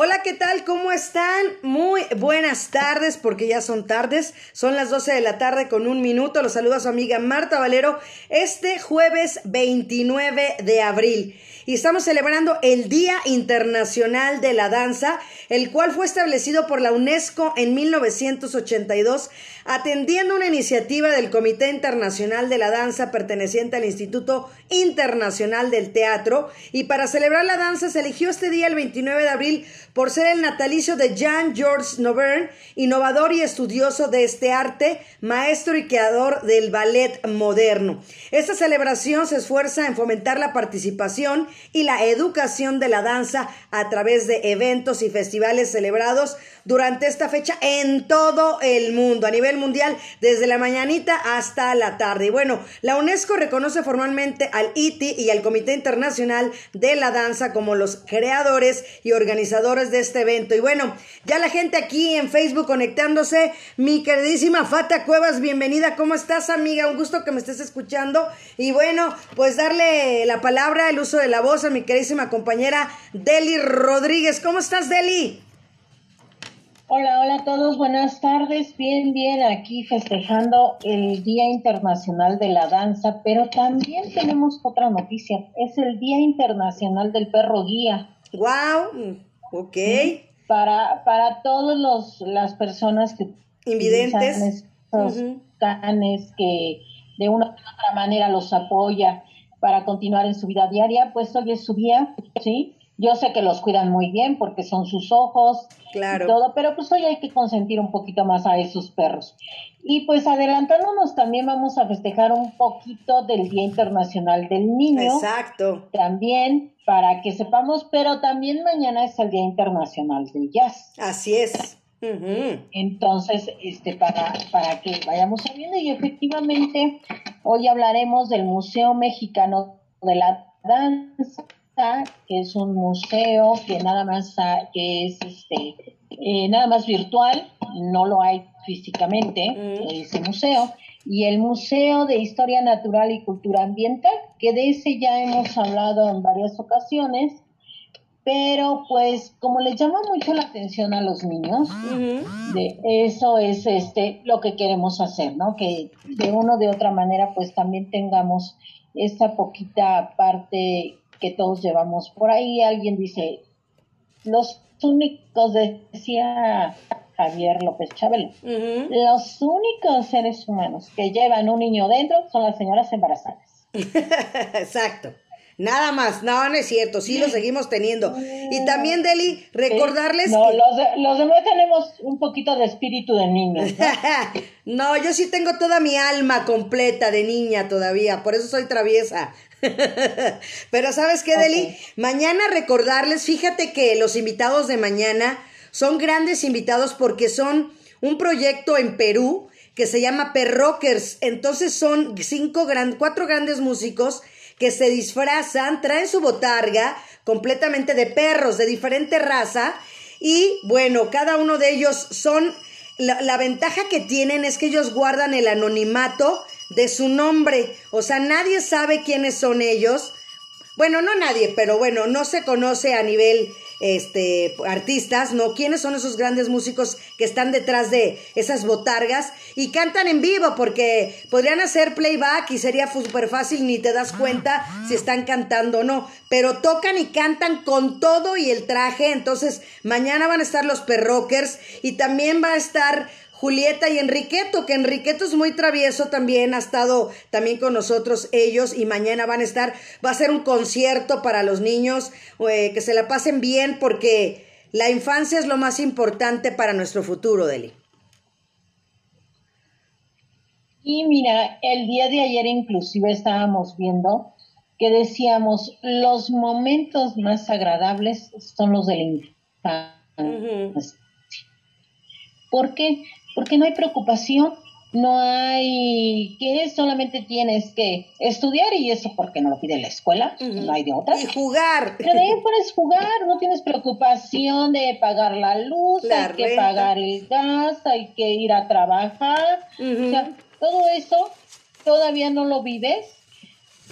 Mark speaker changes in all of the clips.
Speaker 1: Hola, ¿qué tal? ¿Cómo están? Muy buenas tardes, porque ya son tardes. Son las 12 de la tarde con un minuto. Los saluda su amiga Marta Valero este jueves 29 de abril y estamos celebrando el Día Internacional de la Danza, el cual fue establecido por la UNESCO en 1982, atendiendo una iniciativa del Comité Internacional de la Danza perteneciente al Instituto Internacional del Teatro, y para celebrar la danza se eligió este día el 29 de abril por ser el natalicio de Jean-Georges Novern, innovador y estudioso de este arte, maestro y creador del ballet moderno. Esta celebración se esfuerza en fomentar la participación y la educación de la danza a través de eventos y festivales celebrados durante esta fecha en todo el mundo, a nivel mundial, desde la mañanita hasta la tarde. Y bueno, la UNESCO reconoce formalmente al ITI y al Comité Internacional de la Danza como los creadores y organizadores de este evento. Y bueno, ya la gente aquí en Facebook conectándose, mi queridísima Fata Cuevas, bienvenida, ¿cómo estás amiga? Un gusto que me estés escuchando. Y bueno, pues darle la palabra, el uso de la voz a mi queridísima compañera Deli Rodríguez. ¿Cómo estás, Deli?
Speaker 2: Hola, hola a todos, buenas tardes. Bien, bien, aquí festejando el Día Internacional de la Danza, pero también tenemos otra noticia. Es el Día Internacional del Perro Guía.
Speaker 1: ¡Wow! Ok.
Speaker 2: Para, para todas las personas que...
Speaker 1: Invidentes.
Speaker 2: canes que de una u otra manera los apoya para continuar en su vida diaria, pues hoy es su día, ¿sí? Yo sé que los cuidan muy bien porque son sus ojos
Speaker 1: claro.
Speaker 2: y todo, pero pues hoy hay que consentir un poquito más a esos perros. Y pues adelantándonos también vamos a festejar un poquito del Día Internacional del Niño.
Speaker 1: Exacto.
Speaker 2: También para que sepamos, pero también mañana es el Día Internacional del Jazz.
Speaker 1: Así es.
Speaker 2: Entonces, este, para, para que vayamos sabiendo, y efectivamente, hoy hablaremos del Museo Mexicano de la Danza que es un museo que nada más que es este eh, nada más virtual, no lo hay físicamente mm. ese museo y el Museo de Historia Natural y Cultura Ambiental, que de ese ya hemos hablado en varias ocasiones, pero pues como les llama mucho la atención a los niños, de eso es este lo que queremos hacer, ¿no? Que de una o de otra manera pues también tengamos esta poquita parte que todos llevamos por ahí. Alguien dice, los únicos, decía Javier López Chabelo, los únicos seres humanos que llevan un niño dentro son las señoras embarazadas.
Speaker 1: Exacto. Nada más, no, no es cierto, sí lo seguimos teniendo. Y también, Deli, recordarles
Speaker 2: no, los, los demás tenemos un poquito de espíritu de niño.
Speaker 1: ¿no? yo sí tengo toda mi alma completa de niña todavía, por eso soy traviesa. Pero ¿sabes qué, Deli? Mañana recordarles, fíjate que los invitados de mañana son grandes invitados porque son un proyecto en Perú que se llama Perrockers. Entonces son cinco gran, cuatro grandes músicos que se disfrazan, traen su botarga completamente de perros de diferente raza y bueno, cada uno de ellos son, la, la, ventaja que tienen es que ellos guardan el anonimato de su nombre, o sea, nadie sabe quiénes son ellos. Bueno, no nadie, pero bueno, no se conoce a nivel este, artistas, ¿no? ¿Quiénes son esos grandes músicos que están detrás de esas botargas y cantan en vivo? Porque podrían hacer playback y sería súper fácil, ni te das cuenta si están cantando o no. Pero tocan y cantan con todo y el traje. Entonces, mañana van a estar los perrockers y también va a estar Julieta y Enriqueto, que Enriqueto es muy travieso también, ha estado también con nosotros ellos y mañana van a estar, va a ser un concierto para los niños, eh, que se la pasen bien porque la infancia es lo más importante para nuestro futuro, Deli.
Speaker 2: Y mira, el día de ayer inclusive estábamos viendo que decíamos, los momentos más agradables son los de la infancia. ¿Por qué? Porque no hay preocupación, no hay que solamente tienes que estudiar y eso porque no lo pide la escuela, no hay de otra.
Speaker 1: Y jugar.
Speaker 2: Pero de ahí puedes jugar, no tienes preocupación de pagar la luz, hay que pagar el gas, hay que ir a trabajar, o sea, todo eso todavía no lo vives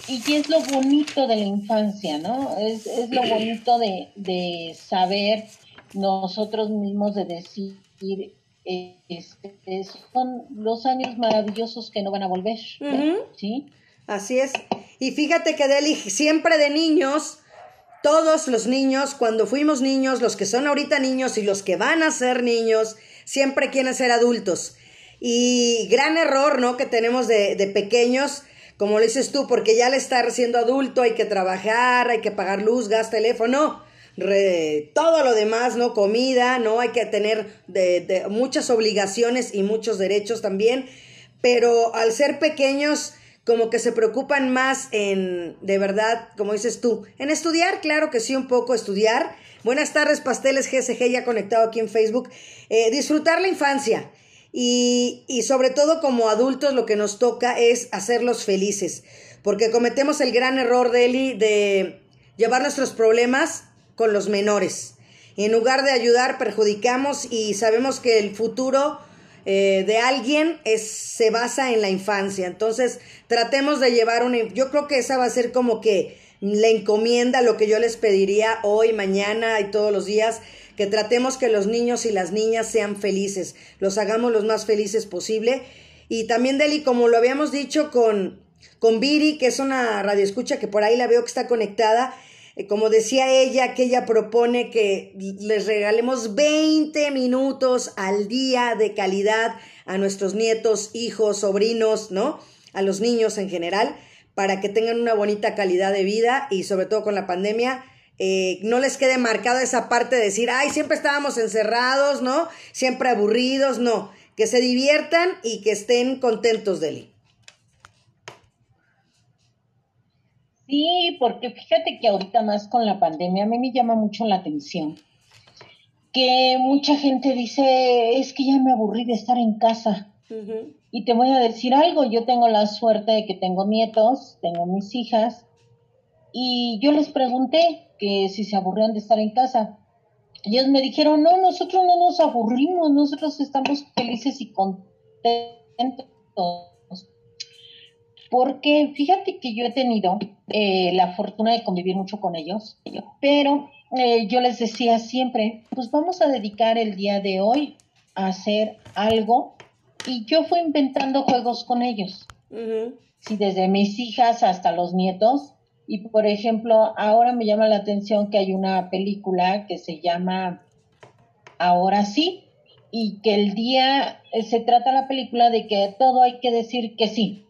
Speaker 2: y es lo bonito de la infancia, ¿no? Es, es lo bonito de, de saber nosotros mismos de decir este, son los años maravillosos que no van a volver. ¿Sí?
Speaker 1: Así es. Y fíjate que Deli, siempre de niños, todos los niños, cuando fuimos niños, los que son ahorita niños y los que van a ser niños, siempre quieren ser adultos. Y gran error, ¿no? Que tenemos de, de pequeños, como lo dices tú, porque ya al estar siendo adulto hay que trabajar, hay que pagar luz, gas, teléfono todo lo demás, ¿no? Comida, ¿no? Hay que tener de, muchas obligaciones y muchos derechos también, pero al ser pequeños, como que se preocupan más en, de verdad, como dices tú, en estudiar, claro que sí, un poco estudiar. Buenas tardes, Pasteles GSG, ya conectado aquí en Facebook. Eh, disfrutar la infancia. Y, y sobre todo como adultos lo que nos toca es hacerlos felices, porque cometemos el gran error, Deli, de llevar nuestros problemas con los menores. En lugar de ayudar, perjudicamos y sabemos que el futuro eh, de alguien se basa en la infancia. Entonces, tratemos de llevar una... Yo creo que esa va a ser como que la encomienda, lo que yo les pediría hoy, mañana y todos los días, que tratemos que los niños y las niñas sean felices, los hagamos los más felices posible. Y también, Deli, como lo habíamos dicho con, con Viri, que es una radioescucha que por ahí la veo que está conectada, como decía ella, que ella propone que les regalemos 20 minutos al día de calidad a nuestros nietos, hijos, sobrinos, ¿no? A los niños en general, para que tengan una bonita calidad de vida y sobre todo con la pandemia, eh, no les quede marcada esa parte de decir, ay, siempre estábamos encerrados, ¿no? Siempre aburridos, no. Que se diviertan y que estén contentos, Deli.
Speaker 2: Sí, porque fíjate que ahorita más con la pandemia a mí me llama mucho la atención que mucha gente dice, es que ya me aburrí de estar en casa. Y te voy a decir algo, yo tengo la suerte de que tengo nietos, tengo mis hijas, y yo les pregunté que si se aburrían de estar en casa. Ellos me dijeron, no, nosotros no nos aburrimos, nosotros estamos felices y contentos porque fíjate que yo he tenido eh, la fortuna de convivir mucho con ellos, pero eh, yo les decía siempre, pues vamos a dedicar el día de hoy a hacer algo y yo fui inventando juegos con ellos. Sí, desde mis hijas hasta los nietos. Y por ejemplo, ahora me llama la atención que hay una película que se llama Ahora sí, y que el día eh, se trata la película de que todo hay que decir que sí.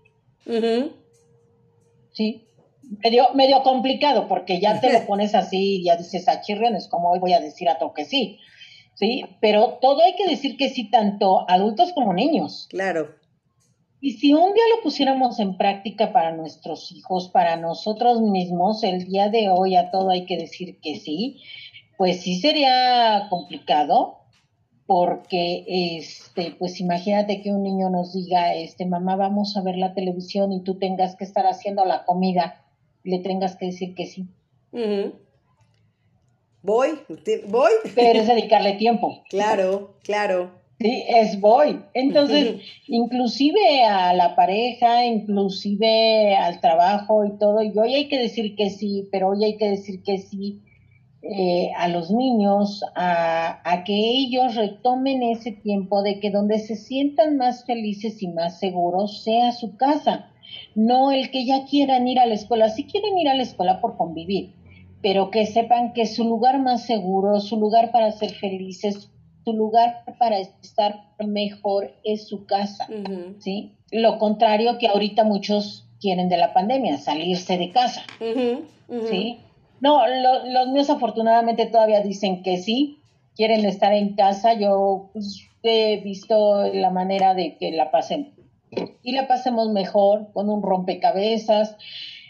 Speaker 2: Sí, medio, medio complicado porque ya te lo pones así ya dices a ah, es como hoy voy a decir a todo que sí. Sí, pero todo hay que decir que sí, tanto adultos como niños.
Speaker 1: Claro.
Speaker 2: Y si un día lo pusiéramos en práctica para nuestros hijos, para nosotros mismos, el día de hoy a todo hay que decir que sí, pues sí sería complicado, porque este pues imagínate que un niño nos diga este mamá vamos a ver la televisión y tú tengas que estar haciendo la comida le tengas que decir que sí.
Speaker 1: Voy voy.
Speaker 2: Pero es dedicarle tiempo.
Speaker 1: Claro claro.
Speaker 2: Sí es voy. Entonces inclusive a la pareja inclusive al trabajo y todo y hoy hay que decir que sí pero hoy hay que decir que sí eh, a los niños a, a, que ellos retomen ese tiempo de que donde se sientan más felices y más seguros sea su casa, no el que ya quieran ir a la escuela, si quieren ir a la escuela por convivir, pero que sepan que su lugar más seguro, su lugar para ser felices, su lugar para estar mejor es su casa, ¿sí? Lo contrario que ahorita muchos quieren de la pandemia, salirse de casa, ¿sí? No, los míos afortunadamente todavía dicen que sí, quieren estar en casa. Yo pues, he visto la manera de que la pasen y la pasemos mejor con un rompecabezas.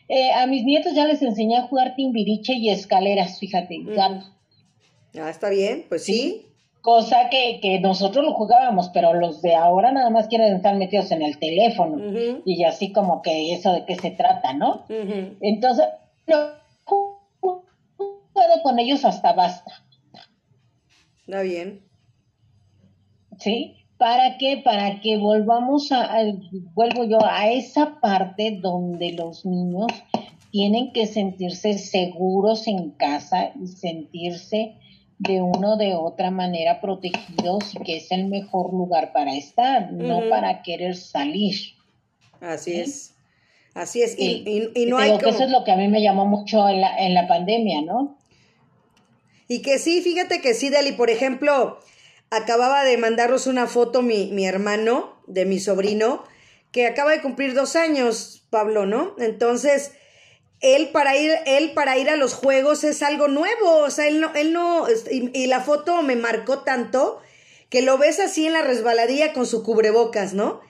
Speaker 2: Eh, a mis nietos ya les enseñé a jugar timbiriche y escaleras, fíjate,
Speaker 1: Ah, está bien, pues sí.
Speaker 2: cosa que, que, nosotros lo jugábamos, pero los de ahora nada más quieren estar metidos en el teléfono y así como que eso de qué se trata, ¿no? Entonces, no, con ellos hasta basta.
Speaker 1: Está bien.
Speaker 2: ¿Sí? ¿Para qué? Para que volvamos a, vuelvo yo, a esa parte donde los niños tienen que sentirse seguros en casa y sentirse de una o de otra manera protegidos y que es el mejor lugar para estar, no para querer salir.
Speaker 1: Así es. Así es. Y,
Speaker 2: y, no hay que eso es lo que a mí me llamó mucho en la, en la pandemia, ¿no?
Speaker 1: Y que sí, fíjate que sí, Deli, por ejemplo, acababa de mandarnos una foto mi, mi hermano, de mi sobrino, que acaba de cumplir dos años, Pablo, ¿no? Entonces, él para ir, él para ir a los juegos es algo nuevo, o sea, él no, él no, y, la foto me marcó tanto que lo ves así en la resbaladilla con su cubrebocas, ¿no?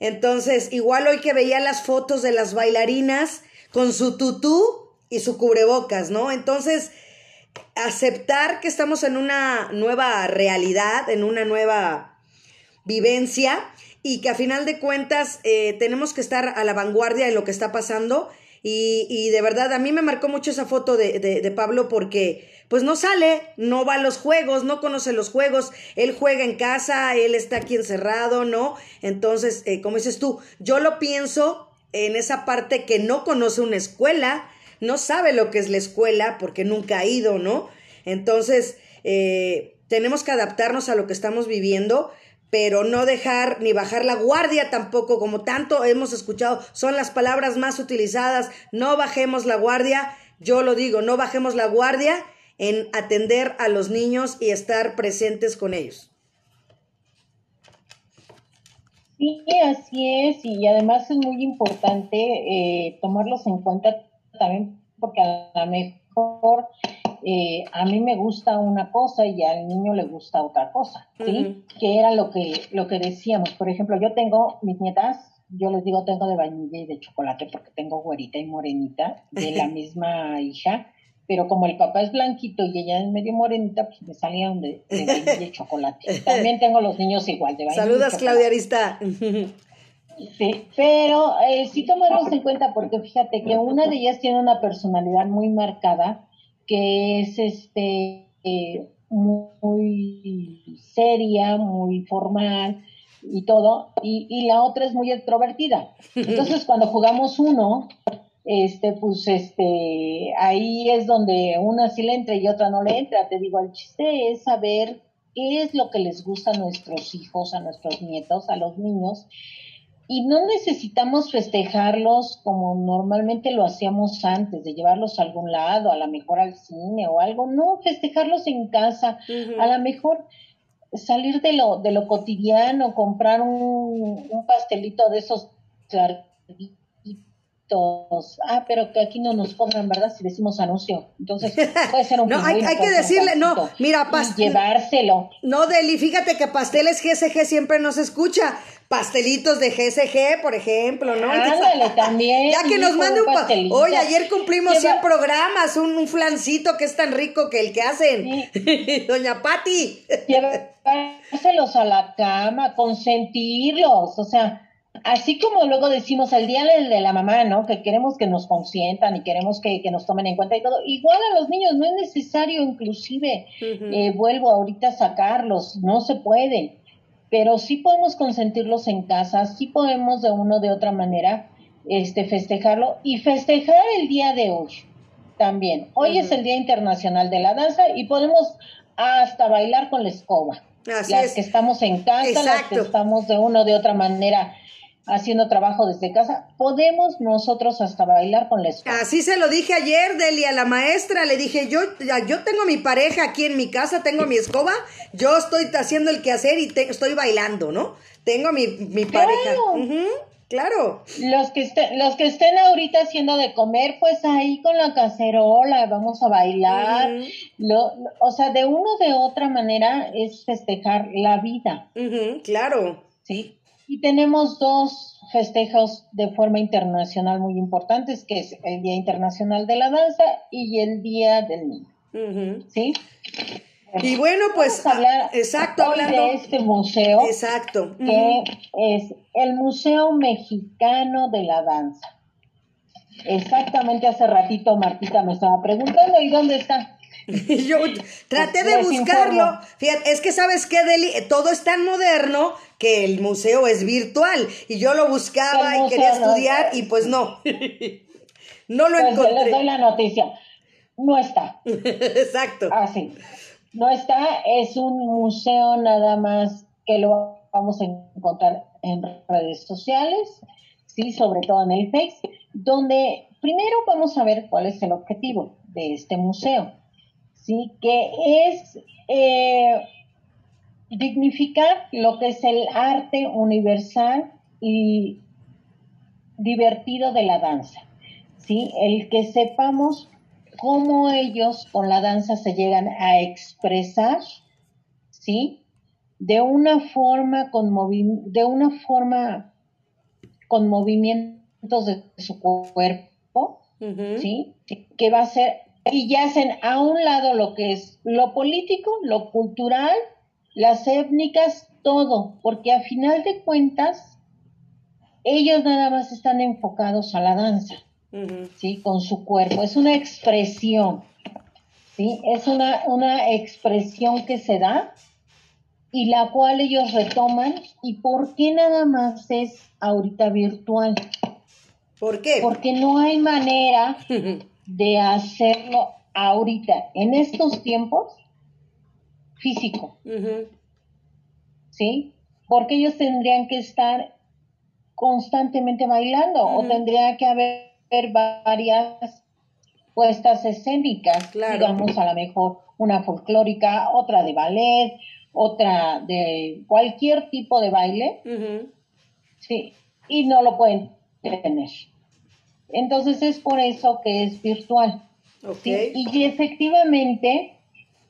Speaker 1: Entonces, igual hoy que veía las fotos de las bailarinas con su tutú y su cubrebocas, ¿no? Entonces, aceptar que estamos en una nueva realidad, en una nueva vivencia y que a final de cuentas eh, tenemos que estar a la vanguardia de lo que está pasando y, y, de verdad, a mí me marcó mucho esa foto de, de, Pablo porque pues no sale, no va a los juegos, no conoce los juegos, él juega en casa, él está aquí encerrado, ¿no? Entonces, eh, como dices tú, yo lo pienso en esa parte que no conoce una escuela, no sabe lo que es la escuela porque nunca ha ido, ¿no? Entonces, eh, tenemos que adaptarnos a lo que estamos viviendo, pero no dejar ni bajar la guardia tampoco, como tanto hemos escuchado, son las palabras más utilizadas, no bajemos la guardia, yo lo digo, no bajemos la guardia en atender a los niños y estar presentes con ellos.
Speaker 2: Sí, así es, y además es muy importante eh, tomarlos en cuenta también porque a lo mejor eh, a mí me gusta una cosa y al niño le gusta otra cosa, ¿sí? Que era lo que, lo que decíamos. Por ejemplo, yo tengo mis nietas, yo les digo tengo de vainilla y de chocolate porque tengo güerita y morenita de la misma hija, pero como el papá es blanquito y ella es medio morenita, pues me salieron de, vainilla y chocolate. También tengo los niños igual de vainilla.
Speaker 1: Saludas, Claudia Arista.
Speaker 2: Sí, pero eh, sí tomarlos en cuenta porque fíjate que una de ellas tiene una personalidad muy marcada que es este eh, muy seria, muy formal y todo, y, la otra es muy extrovertida. Entonces, cuando jugamos uno, este, pues este, ahí es donde una sí le entra y otra no le entra. Te digo, el chiste es saber qué es lo que les gusta a nuestros hijos, a nuestros nietos, a los niños, y no necesitamos festejarlos como normalmente lo hacíamos antes, de llevarlos a algún lado, a lo mejor al cine o algo, no, festejarlos en casa, a lo mejor salir de lo, de lo cotidiano, comprar un, un pastelito de esos Ah, pero que aquí no nos cobran, ¿verdad? Si decimos anuncio. Entonces, puede ser un
Speaker 1: No, hay, hay que decirle, no, mira,
Speaker 2: llevárselo.
Speaker 1: No, Deli, fíjate que pasteles GSG siempre nos escucha. Pastelitos de GSG, por ejemplo, ¿no?
Speaker 2: Ándale, también.
Speaker 1: Ya que nos mande un pastelito. Oye, ayer cumplimos 100 programas, un, flancito que es tan rico que el que hacen. Doña Patti.
Speaker 2: Llevárselos a la cama, consentirlos, o sea así como luego decimos el día de la mamá, ¿no? Que queremos que nos consientan y queremos que, nos tomen en cuenta y todo. Igual a los niños no es necesario, inclusive, eh, vuelvo ahorita a sacarlos, no se puede, pero sí podemos consentirlos en casa, sí podemos de una o de otra manera este, festejarlo y festejar el día de hoy también. Hoy es el Día Internacional de la Danza y podemos hasta bailar con la escoba. las que estamos en casa, las que estamos de una o de otra manera haciendo trabajo desde casa, podemos nosotros hasta bailar con la escuela.
Speaker 1: Así se lo dije ayer, Deli, a la maestra, le dije, yo, yo tengo mi pareja aquí en mi casa, tengo mi escoba, yo estoy haciendo el quehacer y estoy bailando, ¿no? Tengo mi, mi pareja. claro.
Speaker 2: Los que, estén, los que estén ahorita haciendo de comer, pues ahí con la cacerola, vamos a bailar. lo, o sea, de una o de otra manera es festejar la vida.
Speaker 1: claro.
Speaker 2: Sí. Y tenemos dos festejos de forma internacional muy importantes, que es el Día Internacional de la Danza y el Día del Niño. ¿Sí?
Speaker 1: Y bueno, pues,
Speaker 2: Vamos a hablar
Speaker 1: exacto,
Speaker 2: hoy
Speaker 1: hablando.
Speaker 2: de este museo,
Speaker 1: Exacto.
Speaker 2: que es el Museo Mexicano de la Danza. Exactamente hace ratito Martita me estaba preguntando, ¿y dónde está?
Speaker 1: Y Yo traté de buscarlo. Fíjate, es que sabes qué, Deli, todo es tan moderno que el museo es virtual. Y yo lo buscaba y quería
Speaker 2: no-
Speaker 1: estudiar y pues no. no lo
Speaker 2: Pues les doy
Speaker 1: encontré.
Speaker 2: la noticia. No está.
Speaker 1: Exacto.
Speaker 2: Así. No está, es un museo nada más que lo vamos a encontrar en redes sociales, sí, sobre todo en el Face, donde primero vamos a ver cuál es el objetivo de este museo, sí, que es eh, dignificar lo que es el arte universal y divertido de la danza, sí, el que sepamos cómo ellos con la danza se llegan a expresar, ¿sí? De una forma con movi- de una forma con movimientos de su cuerpo. ¿sí? Que va a ser y ya hacen a un lado lo que es lo político, lo cultural, las étnicas, todo, porque a final de cuentas ellos nada más están enfocados a la danza. ¿sí? Con su cuerpo. Es una expresión, ¿sí? Es una, una expresión que se da y la cual ellos retoman. ¿Y por qué nada más es ahorita virtual?
Speaker 1: ¿Por qué?
Speaker 2: Porque no hay manera de hacerlo ahorita, en estos tiempos, físico. ¿sí? Porque ellos tendrían que estar constantemente bailando o tendría que haber varias puestas escénicas,
Speaker 1: Claro.
Speaker 2: digamos a lo mejor una folclórica, otra de ballet, otra de cualquier tipo de baile, sí, y no lo pueden tener. Entonces es por eso que es virtual.
Speaker 1: Ok.
Speaker 2: ¿sí? Y efectivamente,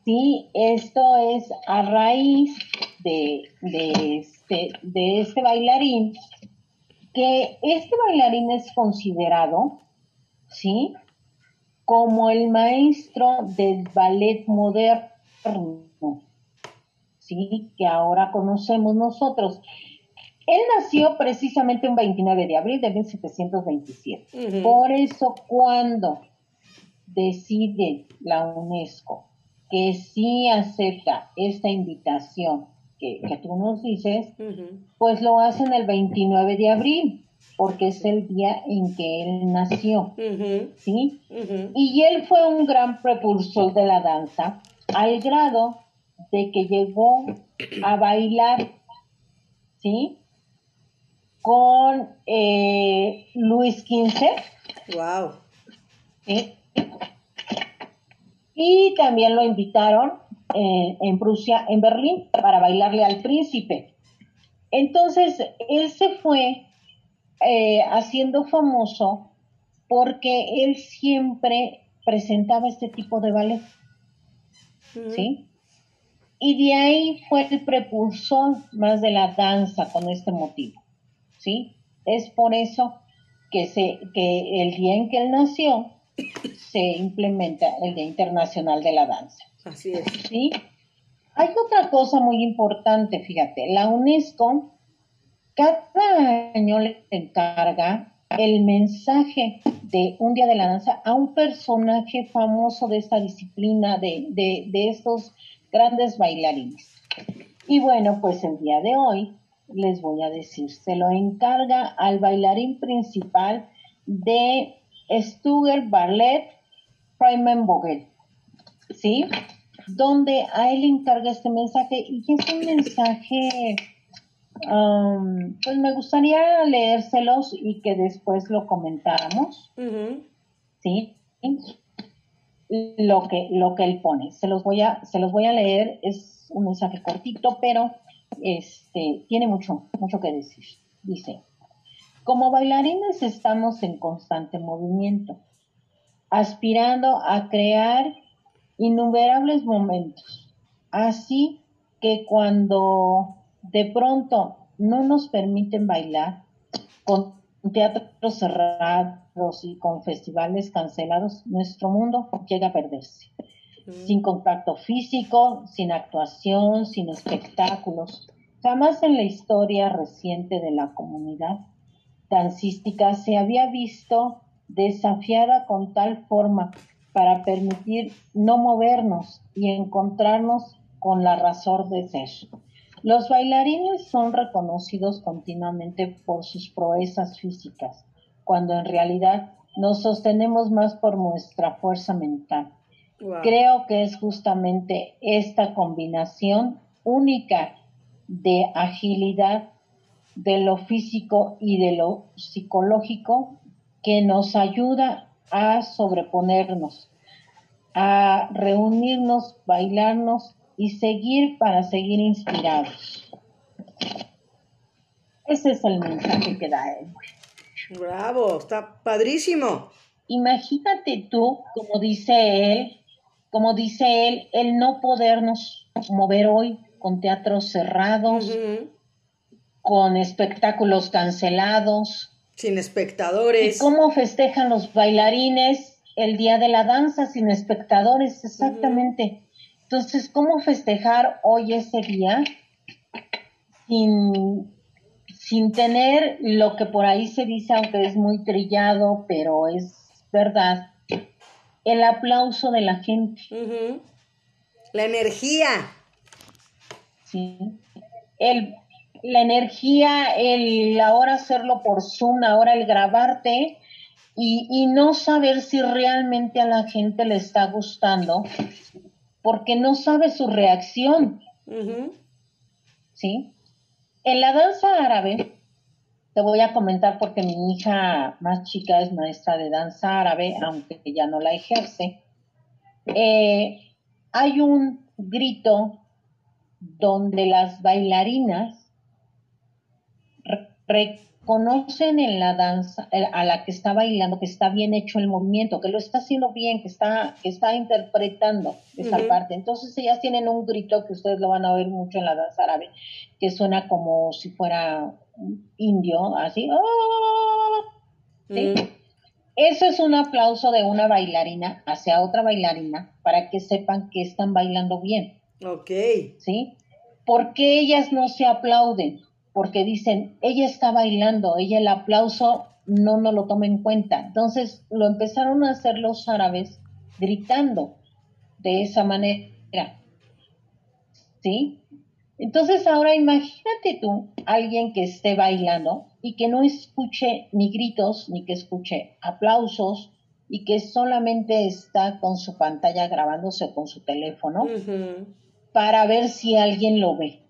Speaker 2: sí, esto es a raíz de, de, este, de este bailarín, que este bailarín es considerado, ¿sí? Como el maestro del ballet moderno, ¿sí? Que ahora conocemos nosotros. Él nació precisamente un 29 de abril de 1727.
Speaker 1: Ujú.
Speaker 2: Por eso cuando decide la UNESCO que sí acepta esta invitación que, que tú nos dices, pues lo hacen el 29 de abril, porque es el día en que él nació. ¿sí? Y él fue un gran propulsor de la danza, al grado de que llegó a bailar, ¿sí? Con eh, Luis XV,
Speaker 1: Wow.
Speaker 2: ¿sí? Y también lo invitaron eh, en Prusia, en Berlín, para bailarle al príncipe. Entonces, él se fue eh, haciendo famoso porque él siempre presentaba este tipo de ballet. ¿sí? Y de ahí fue el precursor más de la danza con este motivo, ¿sí? Es por eso que, se, que el día en que él nació se implementa el Día Internacional de la Danza,
Speaker 1: Así es.
Speaker 2: ¿sí? Hay otra cosa muy importante, fíjate, la UNESCO cada año le encarga el mensaje de un día de la danza a un personaje famoso de esta disciplina, de, de, de estos grandes bailarines. Y bueno, pues el día de hoy les voy a decir, se lo encarga al bailarín principal de Stuttgart Ballet, Freeman Vogel, ¿sí? Donde a él le encarga este mensaje y es un mensaje, um, pues me gustaría leérselos y que después lo comentáramos. ¿sí? Lo que, lo que él pone. Se los voy a, se los voy a leer, es un mensaje cortito, pero este, tiene mucho, mucho que decir. Dice, como bailarines estamos en constante movimiento, aspirando a crear innumerables momentos. Así que cuando de pronto no nos permiten bailar, con teatros cerrados y con festivales cancelados, nuestro mundo llega a perderse. Sin contacto físico, sin actuación, sin espectáculos. Jamás en la historia reciente de la comunidad dancística se había visto desafiada con tal forma para permitir no movernos y encontrarnos con la razón de ser. Los bailarines son reconocidos continuamente por sus proezas físicas, cuando en realidad nos sostenemos más por nuestra fuerza mental. Creo que es justamente esta combinación única de agilidad de lo físico y de lo psicológico que nos ayuda a sobreponernos, a reunirnos, bailarnos y seguir para seguir inspirados. Ese es el mensaje que da él.
Speaker 1: Bravo, está padrísimo.
Speaker 2: Imagínate tú, como dice él, como dice él, el no podernos mover hoy con teatros cerrados, con espectáculos cancelados.
Speaker 1: Sin espectadores.
Speaker 2: ¿Y cómo festejan los bailarines el día de la danza sin espectadores? Exactamente. Entonces, ¿cómo festejar hoy ese día sin, sin tener lo que por ahí se dice, aunque es muy trillado, pero es verdad, el aplauso de la gente?
Speaker 1: La energía.
Speaker 2: Sí. El, la energía, el ahora hacerlo por Zoom, ahora el grabarte y, y no saber si realmente a la gente le está gustando porque no sabe su reacción. ¿Sí? En la danza árabe, te voy a comentar porque mi hija más chica es maestra de danza árabe, aunque ya no la ejerce. Eh, hay un grito donde las bailarinas conocen en la danza eh, a la que está bailando que está bien hecho el movimiento, que lo está haciendo bien, que está, que está interpretando esa parte. Entonces ellas tienen un grito que ustedes lo van a oír mucho en la danza árabe, que suena como si fuera indio, así. ¡ah! ¿sí? Mm. Eso es un aplauso de una bailarina hacia otra bailarina para que sepan que están bailando bien.
Speaker 1: Ok.
Speaker 2: ¿Sí? porque ellas no se aplauden? Porque dicen, ella está bailando, ella el aplauso no nos lo toma en cuenta. Entonces lo empezaron a hacer los árabes gritando de esa manera. ¿Sí? Entonces ahora imagínate tú, alguien que esté bailando y que no escuche ni gritos, ni que escuche aplausos, y que solamente está con su pantalla grabándose con su teléfono para ver si alguien lo ve.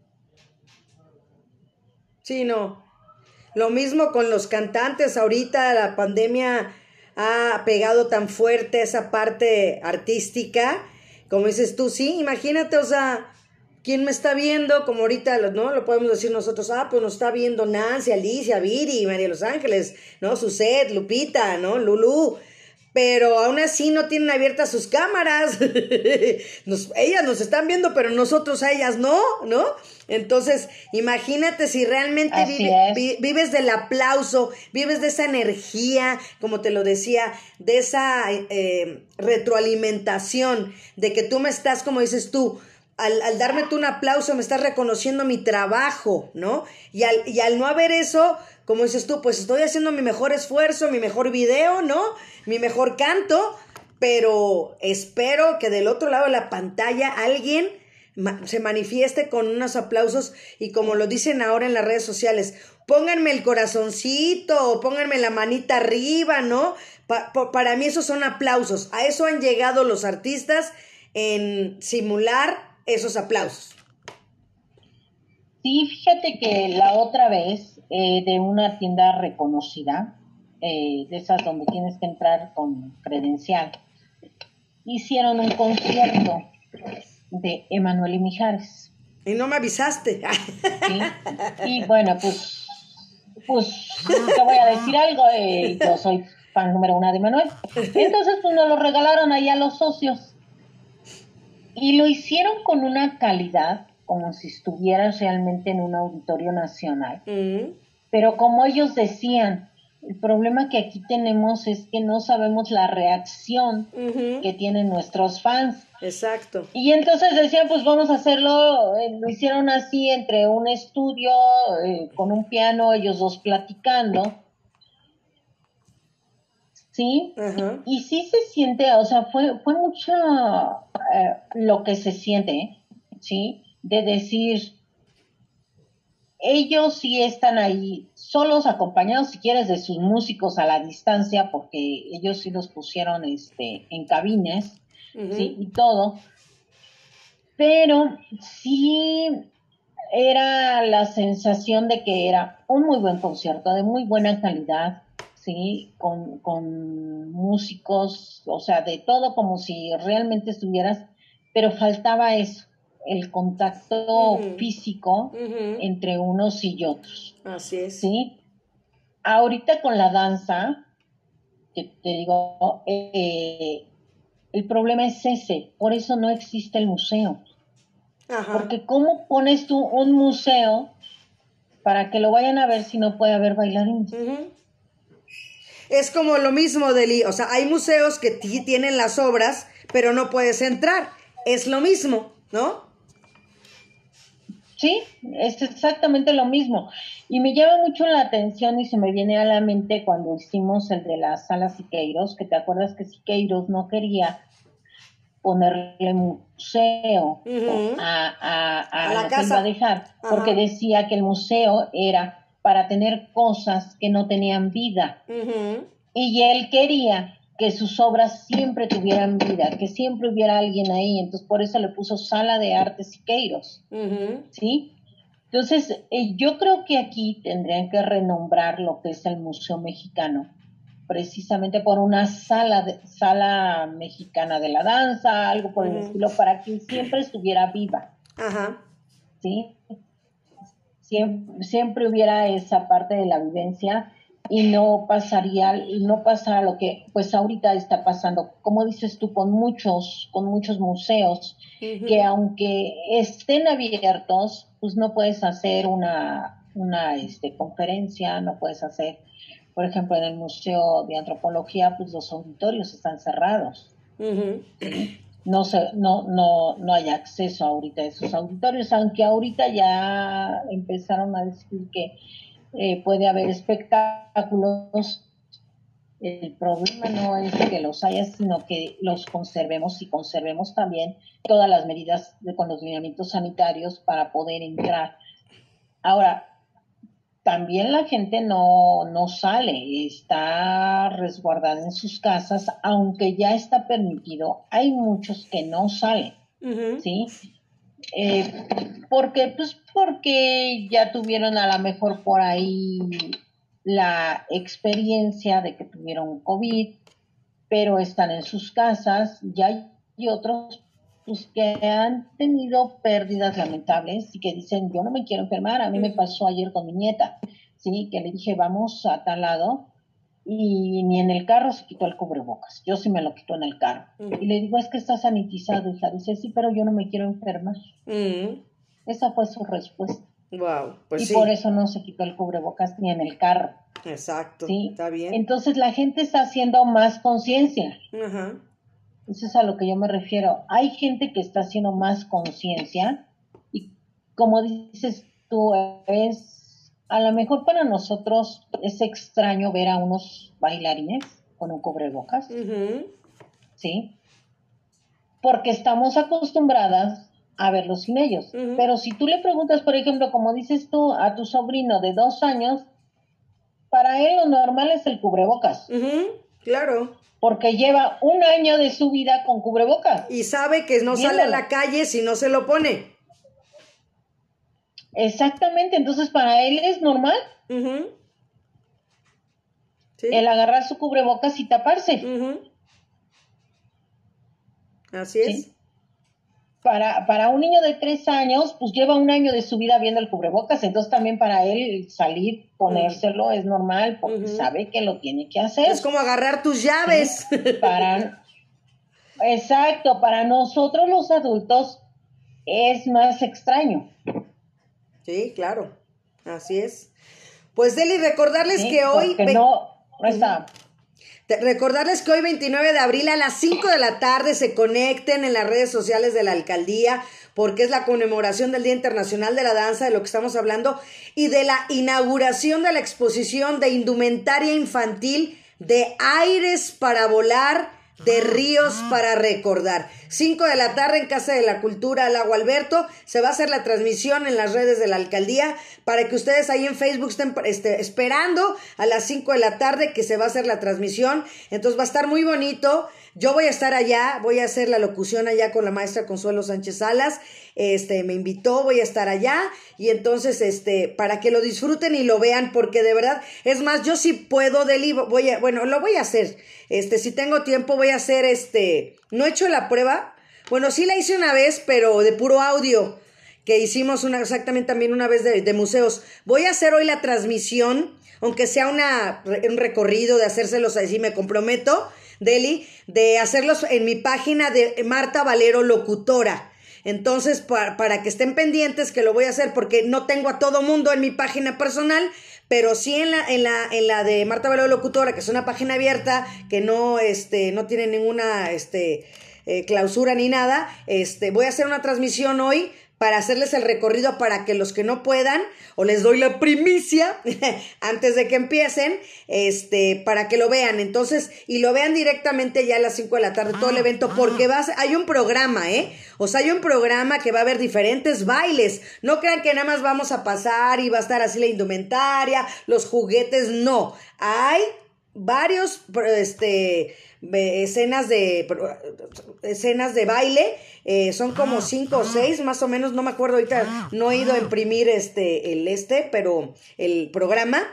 Speaker 1: Sí, no. Lo mismo con los cantantes. Ahorita la pandemia ha pegado tan fuerte esa parte artística. Como dices tú, sí, imagínate, o sea, ¿quién me está viendo? Como ahorita, ¿no? Lo podemos decir nosotros, ah, pues nos está viendo Nancy, Alicia, Viri, María Los Ángeles, ¿no? Suset, Lupita, ¿no? Lulu pero aún así no tienen abiertas sus cámaras. ellas nos están viendo, pero nosotros a ellas no, ¿no? Entonces, imagínate si realmente vives del aplauso, vives de esa energía, como te lo decía, de esa eh, retroalimentación, de que tú me estás, como dices tú, al, al, darme tú un aplauso me estás reconociendo mi trabajo, ¿no? Y al, y al no haber eso, como dices tú, pues estoy haciendo mi mejor esfuerzo, mi mejor video, ¿no? Mi mejor canto, pero espero que del otro lado de la pantalla alguien se manifieste con unos aplausos y como lo dicen ahora en las redes sociales, pónganme el corazoncito, pónganme la manita arriba, ¿no? para mí esos son aplausos. A eso han llegado los artistas en simular esos aplausos.
Speaker 2: Sí, fíjate que la otra vez eh, de una tienda reconocida, eh, de esas donde tienes que entrar con credencial, hicieron un concierto de Emanuel y Mijares.
Speaker 1: Y no me avisaste.
Speaker 2: Y bueno, pues, pues te voy a decir algo, eh, yo soy fan número uno de Emanuel. Entonces, pues nos lo regalaron ahí a los socios. Y lo hicieron con una calidad como si estuvieras realmente en un auditorio nacional. Mm. Pero como ellos decían, El problema que aquí tenemos es que no sabemos la reacción que tienen nuestros fans.
Speaker 1: Exacto.
Speaker 2: Y entonces decían, pues vamos a hacerlo, eh, lo hicieron así entre un estudio, eh, con un piano, ellos dos platicando. ¿Sí? Y sí se siente, o sea, fue, fue mucho eh, lo que se siente, ¿sí? De decir, ellos sí están ahí solos, acompañados, si quieres, de sus músicos a la distancia, porque ellos sí los pusieron este, en cabines, ¿sí? Y todo. Pero sí era la sensación de que era un muy buen concierto, de muy buena calidad, ¿sí? Con, con músicos, o sea, de todo como si realmente estuvieras, pero faltaba eso el contacto físico entre unos y otros.
Speaker 1: Así es.
Speaker 2: ¿Sí? Ahorita con la danza, te, te digo, eh, el problema es ese, por eso no existe el museo. Porque ¿cómo pones tú un museo para que lo vayan a ver si no puede haber bailarines?
Speaker 1: Es como lo mismo, Deli, o sea, hay museos que tienen las obras, pero no puedes entrar. Es lo mismo, ¿no?
Speaker 2: Sí, es exactamente lo mismo. Y me llama mucho la atención y se me viene a la mente cuando hicimos el de la sala Siqueiros, que te acuerdas que Siqueiros no quería ponerle museo a, la casa. a dejar, porque decía que el museo era para tener cosas que no tenían vida. Y él quería que sus obras siempre tuvieran vida, que siempre hubiera alguien ahí, entonces por eso le puso Sala de Artes Siqueiros, ¿sí? Entonces, eh, yo creo que aquí tendrían que renombrar lo que es el Museo Mexicano, precisamente por una sala, de, sala mexicana de la danza, algo por el estilo, para que siempre estuviera viva, Ajá. ¿sí? Siempre, siempre hubiera esa parte de la vivencia y no pasaría no pasara lo que pues ahorita está pasando. Como dices tú con muchos con muchos museos que aunque estén abiertos pues no puedes hacer una una este conferencia no puedes hacer por ejemplo en el museo de antropología pues los auditorios están cerrados. No se no no no hay acceso ahorita a esos auditorios aunque ahorita ya empezaron a decir que eh, puede haber espectáculos. El problema no es que los haya, sino que los conservemos y conservemos también todas las medidas de, con los lineamientos sanitarios para poder entrar. Ahora, también la gente no, no sale, está resguardada en sus casas, aunque ya está permitido. Hay muchos que no salen, ¿sí? Eh, porque, pues, porque ya tuvieron a lo mejor por ahí la experiencia de que tuvieron COVID, pero están en sus casas, ya hay otros pues, que han tenido pérdidas lamentables y que dicen, yo no me quiero enfermar, a mí me pasó ayer con mi nieta, sí, que le dije, vamos a tal lado, y ni en el carro se quitó el cubrebocas. Yo sí me lo quito en el carro. Y le digo, es que está sanitizado, hija. Dice, sí, pero yo no me quiero enfermar. Esa fue su respuesta.
Speaker 1: Wow,
Speaker 2: pues y por eso no se quitó el cubrebocas ni en el carro.
Speaker 1: Exacto.
Speaker 2: ¿sí?
Speaker 1: Está bien.
Speaker 2: Entonces la gente está haciendo más conciencia. Eso es a lo que yo me refiero. Hay gente que está haciendo más conciencia y como dices tú, es a lo mejor para nosotros es extraño ver a unos bailarines con un cubrebocas, ¿sí? Porque estamos acostumbradas a verlos sin ellos. Pero si tú le preguntas, por ejemplo, como dices tú, a tu sobrino de dos años, para él lo normal es el cubrebocas.
Speaker 1: Claro.
Speaker 2: Porque lleva un año de su vida con cubrebocas.
Speaker 1: Y sabe que no sale a la calle si no se lo pone.
Speaker 2: Exactamente, entonces para él es normal. El agarrar su cubrebocas y taparse.
Speaker 1: Así es.
Speaker 2: Para, para un niño de tres años, pues lleva un año de su vida viendo el cubrebocas, entonces también para él salir, ponérselo es normal, porque sabe que lo tiene que hacer.
Speaker 1: Es como agarrar tus llaves.
Speaker 2: Para, exacto, para nosotros los adultos es más extraño.
Speaker 1: Sí, claro, así es. Pues Deli, recordarles que hoy...
Speaker 2: No, está.
Speaker 1: Recordarles que hoy 29 de abril a las 5 de la tarde se conecten en las redes sociales de la alcaldía porque es la conmemoración del Día Internacional de la Danza, de lo que estamos hablando, y de la inauguración de la exposición de indumentaria infantil de aires para volar de Ríos para recordar. 5 de la tarde en Casa de la Cultura Lago Alberto. Se va a hacer la transmisión en las redes de la alcaldía para que ustedes ahí en Facebook estén este, esperando a las 5 de la tarde que se va a hacer la transmisión. Entonces va a estar muy bonito. Yo voy a estar allá, voy a hacer la locución allá con la maestra Consuelo Sánchez Salas. Este, me invitó, voy a estar allá y entonces, este, para que lo disfruten y lo vean, porque de verdad, es más, yo sí puedo, Deli, voy a, bueno, lo voy a hacer. Este, si tengo tiempo, voy a hacer este, no he hecho la prueba. Bueno, sí la hice una vez, pero de puro audio, que hicimos una, exactamente también una vez de, de museos. Voy a hacer hoy la transmisión, aunque sea una, un recorrido de hacérselos así, me comprometo Deli, de hacerlos en mi página de Marta Valero Locutora. Entonces, para, que estén pendientes que lo voy a hacer porque no tengo a todo mundo en mi página personal, pero sí en la, en la, en la de Marta Valero Locutora, que es una página abierta, que no, este, no tiene ninguna, este, eh, clausura ni nada, este, voy a hacer una transmisión hoy para hacerles el recorrido para que los que no puedan, o les doy la primicia antes de que empiecen, este, para que lo vean. Entonces, y lo vean directamente ya a las 5 de la tarde, todo el ah, evento, porque ah. vas, hay un programa, ¿eh? O sea, hay un programa que va a haber diferentes bailes. No crean que nada más vamos a pasar y va a estar así la indumentaria, los juguetes, no. Hay varios, este, escenas de escenas de baile eh, son como ah, cinco o ah. seis más o menos no me acuerdo ahorita ah, no he ido a imprimir este el este pero el programa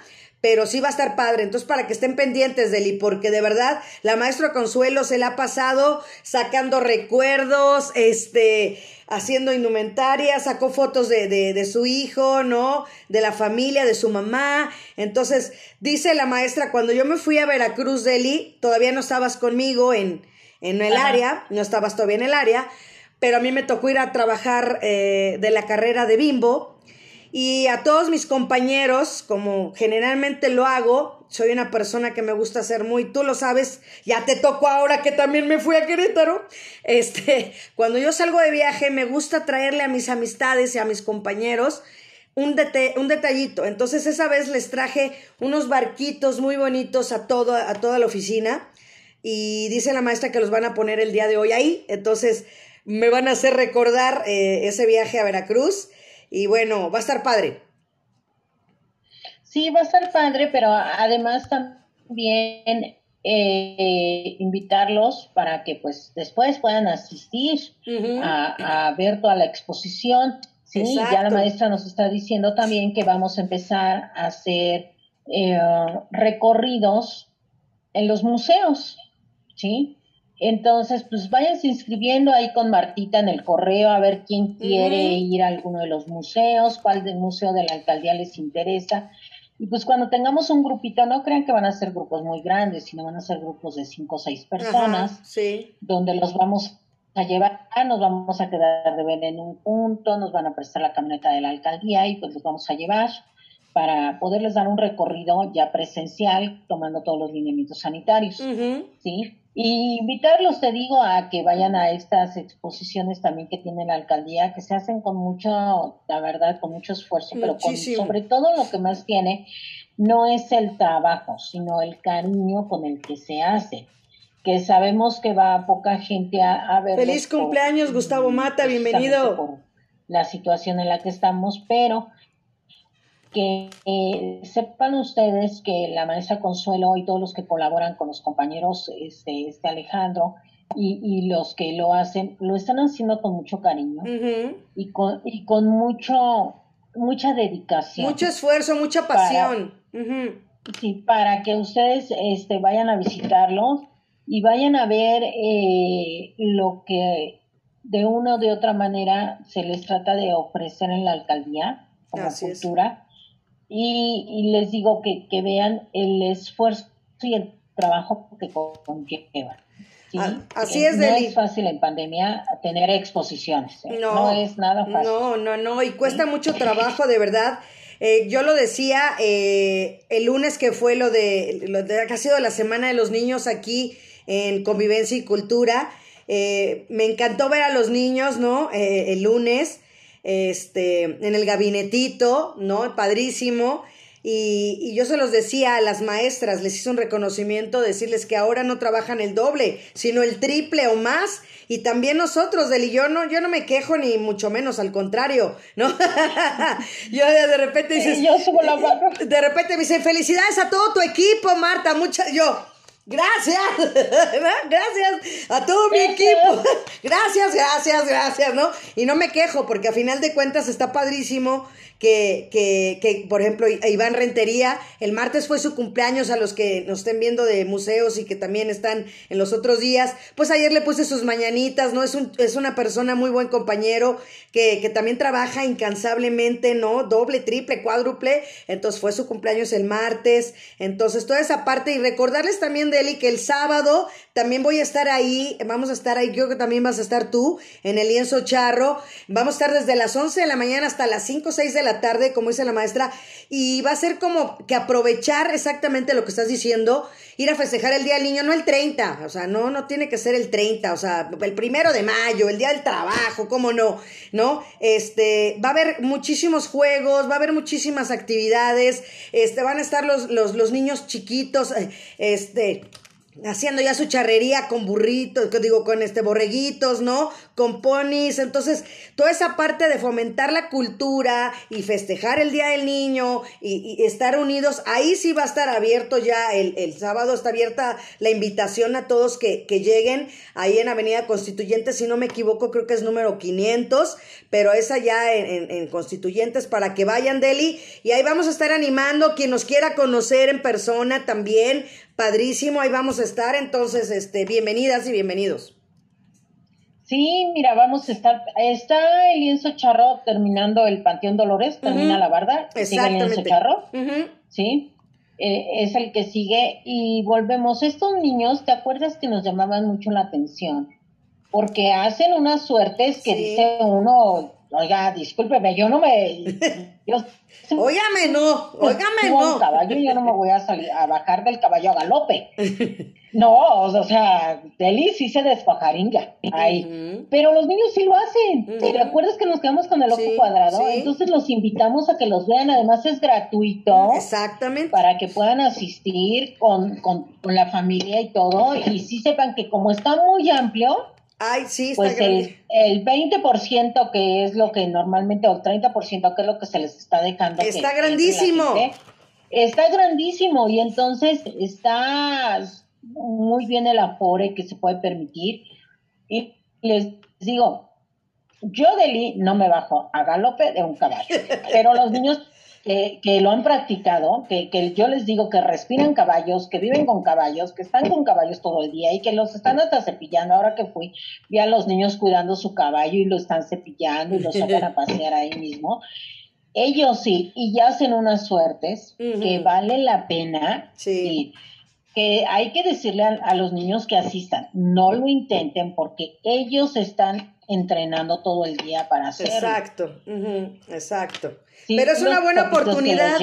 Speaker 1: pero sí va a estar padre. Entonces, para que estén pendientes de él, porque de verdad, la maestra Consuelo se la ha pasado sacando recuerdos, este, haciendo indumentaria, sacó fotos de, de, su hijo, ¿no? De la familia, de su mamá. Entonces, dice la maestra, cuando yo me fui a Veracruz, Deli, todavía no estabas conmigo en, en el área, no estabas todavía en el área, pero a mí me tocó ir a trabajar eh, de la carrera de Bimbo y a todos mis compañeros, como generalmente lo hago, soy una persona que me gusta ser muy, tú lo sabes, ya te tocó ahora que también me fui a Querétaro. Este, cuando yo salgo de viaje, me gusta traerle a mis amistades y a mis compañeros un, un detallito. Entonces, esa vez les traje unos barquitos muy bonitos a, todo, a toda la oficina. Y dice la maestra que los van a poner el día de hoy ahí. Entonces, me van a hacer recordar eh, ese viaje a Veracruz y bueno, va a estar padre.
Speaker 2: Sí, va a estar padre, pero además también eh, invitarlos para que pues después puedan asistir a, ver toda la exposición. Sí, ya la maestra nos está diciendo también que vamos a empezar a hacer eh, recorridos en los museos, ¿sí? Entonces, pues váyanse inscribiendo ahí con Martita en el correo a ver quién quiere ir a alguno de los museos, cuál del museo de la alcaldía les interesa. Y pues cuando tengamos un grupito, no crean que van a ser grupos muy grandes, sino van a ser grupos de cinco o seis personas, donde los vamos a llevar, nos vamos a quedar de ver en un punto, nos van a prestar la camioneta de la alcaldía y pues los vamos a llevar para poderles dar un recorrido ya presencial, tomando todos los lineamientos sanitarios, ¿sí? Y invitarlos, te digo, a que vayan a estas exposiciones también que tiene la alcaldía, que se hacen con mucho, la verdad, con mucho esfuerzo, pero con, sobre todo lo que más tiene no es el trabajo, sino el cariño con el que se hace. Que sabemos que va poca gente a, ver.
Speaker 1: Feliz cumpleaños, Gustavo Mata, bienvenido.
Speaker 2: la situación en la que estamos, pero que eh, sepan ustedes que la maestra Consuelo y todos los que colaboran con los compañeros, este, este Alejandro, y, los que lo hacen, lo están haciendo con mucho cariño y, con, y con mucho, mucha dedicación.
Speaker 1: Mucho esfuerzo, mucha pasión.
Speaker 2: Sí, para que ustedes este, vayan a visitarlos y vayan a ver eh, lo que de una o de otra manera se les trata de ofrecer en la alcaldía como cultura y, les digo que, que, vean el esfuerzo y el trabajo que conlleva. ¿sí? Ah,
Speaker 1: así es,
Speaker 2: No es fácil en pandemia tener exposiciones. ¿eh? No, es nada fácil.
Speaker 1: No, no, no, y cuesta mucho trabajo, de verdad. eh, yo lo decía eh, el lunes que fue lo de, lo de, que ha sido la Semana de los Niños aquí en Convivencia y Cultura. Eh, me encantó ver a los niños, ¿no? el lunes, este, en el gabinetito, ¿no? Padrísimo. Y, y, yo se los decía a las maestras, les hice un reconocimiento, decirles que ahora no trabajan el doble, sino el triple o más. Y también nosotros, Deli, yo no, yo no me quejo ni mucho menos, al contrario, ¿no? yo de repente dices,
Speaker 2: yo subo la mano.
Speaker 1: De repente me dicen, felicidades a todo tu equipo, Marta, muchas, yo, Gracias, gracias a todo mi equipo. Gracias, gracias, gracias, ¿no? Y no me quejo porque a final de cuentas está padrísimo que, que, que, por ejemplo, Iván Rentería, el martes fue su cumpleaños a los que nos estén viendo de museos y que también están en los otros días, pues ayer le puse sus mañanitas, ¿no? Es, un, es una persona muy buen compañero que, que también trabaja incansablemente, ¿no? Doble, triple, cuádruple, entonces fue su cumpleaños el martes, entonces toda esa parte y recordarles también, Deli, que el sábado también voy a estar ahí, vamos a estar ahí, creo que también vas a estar tú, en el lienzo charro, vamos a estar desde las 11 de la mañana hasta las 5 o 6 de la tarde, como dice la maestra, y va a ser como que aprovechar exactamente lo que estás diciendo, ir a festejar el Día del Niño, no el 30, o sea, no, no tiene que ser el 30, o sea, el primero de mayo, el Día del Trabajo, cómo no, ¿no? Este, va a haber muchísimos juegos, va a haber muchísimas actividades, este, van a estar los, los, los niños chiquitos, eh, este, haciendo ya su charrería con burritos, digo, con este borreguitos, ¿no? Con ponis. Entonces, toda esa parte de fomentar la cultura y festejar el Día del Niño y, estar unidos, ahí sí va a estar abierto ya el, el sábado, está abierta la invitación a todos que, que, lleguen ahí en Avenida Constituyentes, si no me equivoco, creo que es número 500, pero esa ya en, en Constituyentes para que vayan, Deli, y ahí vamos a estar animando quien nos quiera conocer en persona también, padrísimo, ahí vamos a estar, entonces, este, bienvenidas y bienvenidos.
Speaker 2: Sí, mira, vamos a estar, está el lienzo charro terminando el Panteón Dolores, termina la barda, sigue el lienzo charro, sí, eh, es el que sigue y volvemos, estos niños, ¿te acuerdas que nos llamaban mucho la atención? Porque hacen unas suertes que dice uno, oiga, discúlpeme, yo no me... Yo,
Speaker 1: óigame no, óigame no.
Speaker 2: Un caballo, yo no me voy a salir a bajar del caballo a galope. No, o sea, Deli sí se despajaringa ahí. Pero los niños sí lo hacen. ¿Te acuerdas que nos quedamos con el ojo cuadrado? Entonces los invitamos a que los vean. Además es gratuito.
Speaker 1: Exactamente.
Speaker 2: Para que puedan asistir con, con, con la familia y todo. Y sí sepan que como está muy amplio,
Speaker 1: Ay, sí, está
Speaker 2: pues el, el 20% que es lo que normalmente, o el 30% que es lo que se les está dejando.
Speaker 1: Está grandísimo.
Speaker 2: está grandísimo y entonces está muy bien el afore que se puede permitir. Y les digo, yo de no me bajo a galope de un caballo, pero los niños que, lo han practicado, que, que, yo les digo que respiran caballos, que viven con caballos, que están con caballos todo el día y que los están hasta cepillando. Ahora que fui, vi a los niños cuidando su caballo y lo están cepillando y lo sacan a pasear ahí mismo. Ellos sí, y ya hacen unas suertes que vale la pena. Sí. Que hay que decirle a, los niños que asistan, no lo intenten porque ellos están entrenando todo el día para hacerlo.
Speaker 1: Exacto, exacto. Pero es una buena oportunidad,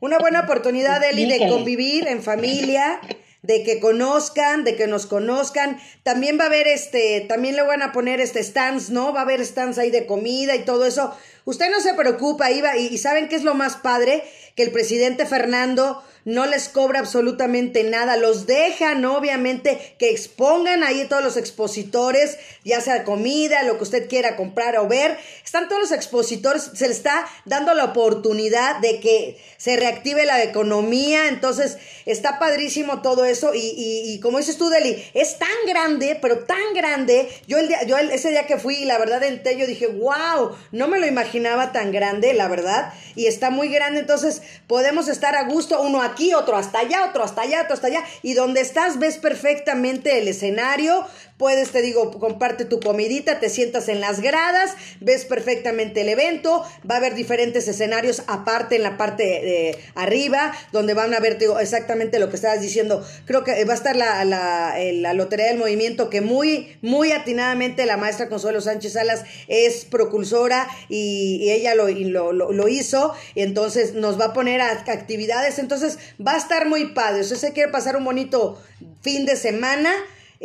Speaker 1: una buena oportunidad, Eli, de convivir en familia, de que conozcan, de que nos conozcan. También va a haber este, también le van a poner este stands, ¿no? Va a haber stands ahí de comida y todo eso. Usted no se preocupa, Iba, y, saben qué es lo más padre, que el presidente Fernando no les cobra absolutamente nada, los dejan obviamente que expongan ahí todos los expositores, ya sea comida, lo que usted quiera comprar o ver, están todos los expositores, se les está dando la oportunidad de que se reactive la economía, entonces está padrísimo todo eso y, y, como dices tú, Deli, es tan grande, pero tan grande, yo, el día, yo ese día que fui, la verdad en yo dije, wow, no me lo imaginaba tan grande, la verdad, y está muy grande, entonces podemos estar a gusto, uno aquí, otro hasta allá, otro hasta allá, otro hasta allá. Y donde estás ves perfectamente el escenario puedes, te digo, comparte tu comidita, te sientas en las gradas, ves perfectamente el evento, va a haber diferentes escenarios aparte en la parte de arriba, donde van a ver digo, exactamente lo que estabas diciendo. Creo que va a estar la, la, la Lotería del Movimiento, que muy, muy atinadamente la maestra Consuelo Sánchez Salas es propulsora y, ella lo, lo, lo, hizo, entonces nos va a poner a actividades, entonces va a estar muy padre. Si usted quiere pasar un bonito fin de semana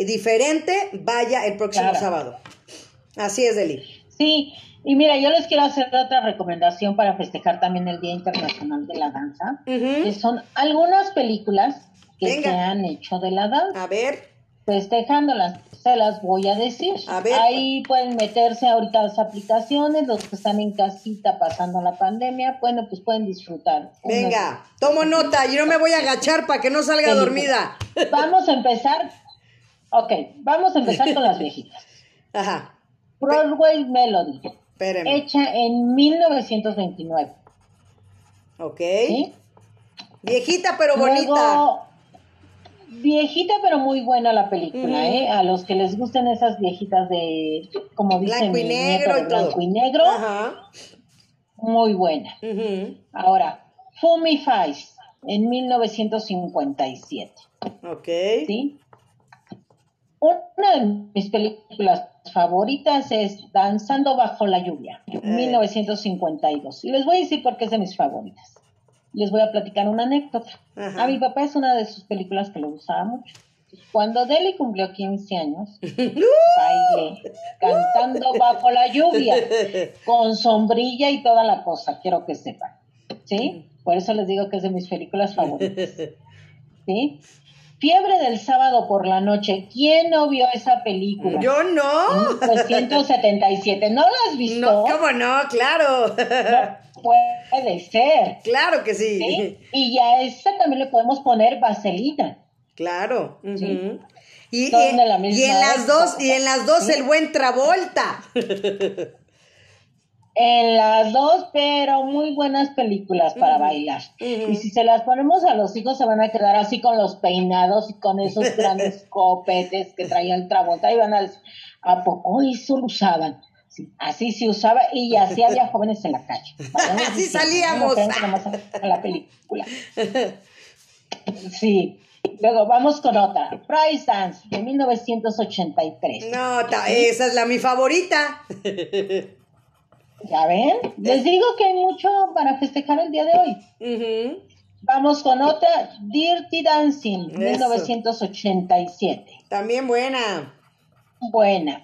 Speaker 1: diferente, vaya el próximo sábado. Así es, Deli.
Speaker 2: Sí, y mira, yo les quiero hacer otra recomendación para festejar también el Día Internacional de la Danza, que son algunas películas que se han hecho de la danza.
Speaker 1: A ver.
Speaker 2: Festejándolas, se las voy a decir.
Speaker 1: A ver.
Speaker 2: Ahí pueden meterse ahorita las aplicaciones, los que están en casita pasando la pandemia, bueno, pues pueden disfrutar.
Speaker 1: Venga, tomo nota, yo no me voy a agachar para que no salga dormida.
Speaker 2: Vamos a empezar, ok, vamos a empezar con las viejitas.
Speaker 1: Ajá.
Speaker 2: Broadway Melody. Hecha en 1929. Ok.
Speaker 1: Viejita pero bonita.
Speaker 2: Viejita pero muy buena la película, ¿eh? A los que les gusten esas viejitas de, como dicen,
Speaker 1: blanco y negro,
Speaker 2: y blanco y negro. Ajá. Muy buena. Ahora, Fumi Fice en 1957.
Speaker 1: Ok.
Speaker 2: ¿Sí? Una de mis películas favoritas es Danzando bajo la lluvia, 1952. Eh. Y les voy a decir por qué es de mis favoritas. Les voy a platicar una anécdota. A mi papá es una de sus películas que le gustaba mucho. Cuando Deli cumplió 15 años, bailé cantando bajo la lluvia, con sombrilla y toda la cosa, quiero que sepan. ¿Sí? Por eso les digo que es de mis películas favoritas. ¿Sí? Fiebre del sábado por la noche. ¿Quién no vio esa película?
Speaker 1: Yo no.
Speaker 2: 1977. ¿No la has visto?
Speaker 1: No, ¿cómo no? Claro.
Speaker 2: puede ser.
Speaker 1: Claro que sí.
Speaker 2: Y a esa también le podemos poner vaselina.
Speaker 1: Claro. Y, en las dos, y en las dos el buen Travolta.
Speaker 2: En las dos, pero muy buenas películas para bailar. Y si se las ponemos a los hijos, se van a quedar así con los peinados y con esos grandes copetes que traía el Travolta. Y van a decir, ¿a poco eso lo usaban? así se usaba y así había jóvenes en la calle.
Speaker 1: así salíamos.
Speaker 2: a la película. Sí. Luego vamos con otra. Price Dance de 1983.
Speaker 1: No, esa es la mi favorita.
Speaker 2: ¿Ya ven? Les digo que hay mucho para festejar el día de hoy. Vamos con otra, Dirty Dancing, 1987.
Speaker 1: También buena.
Speaker 2: Buena.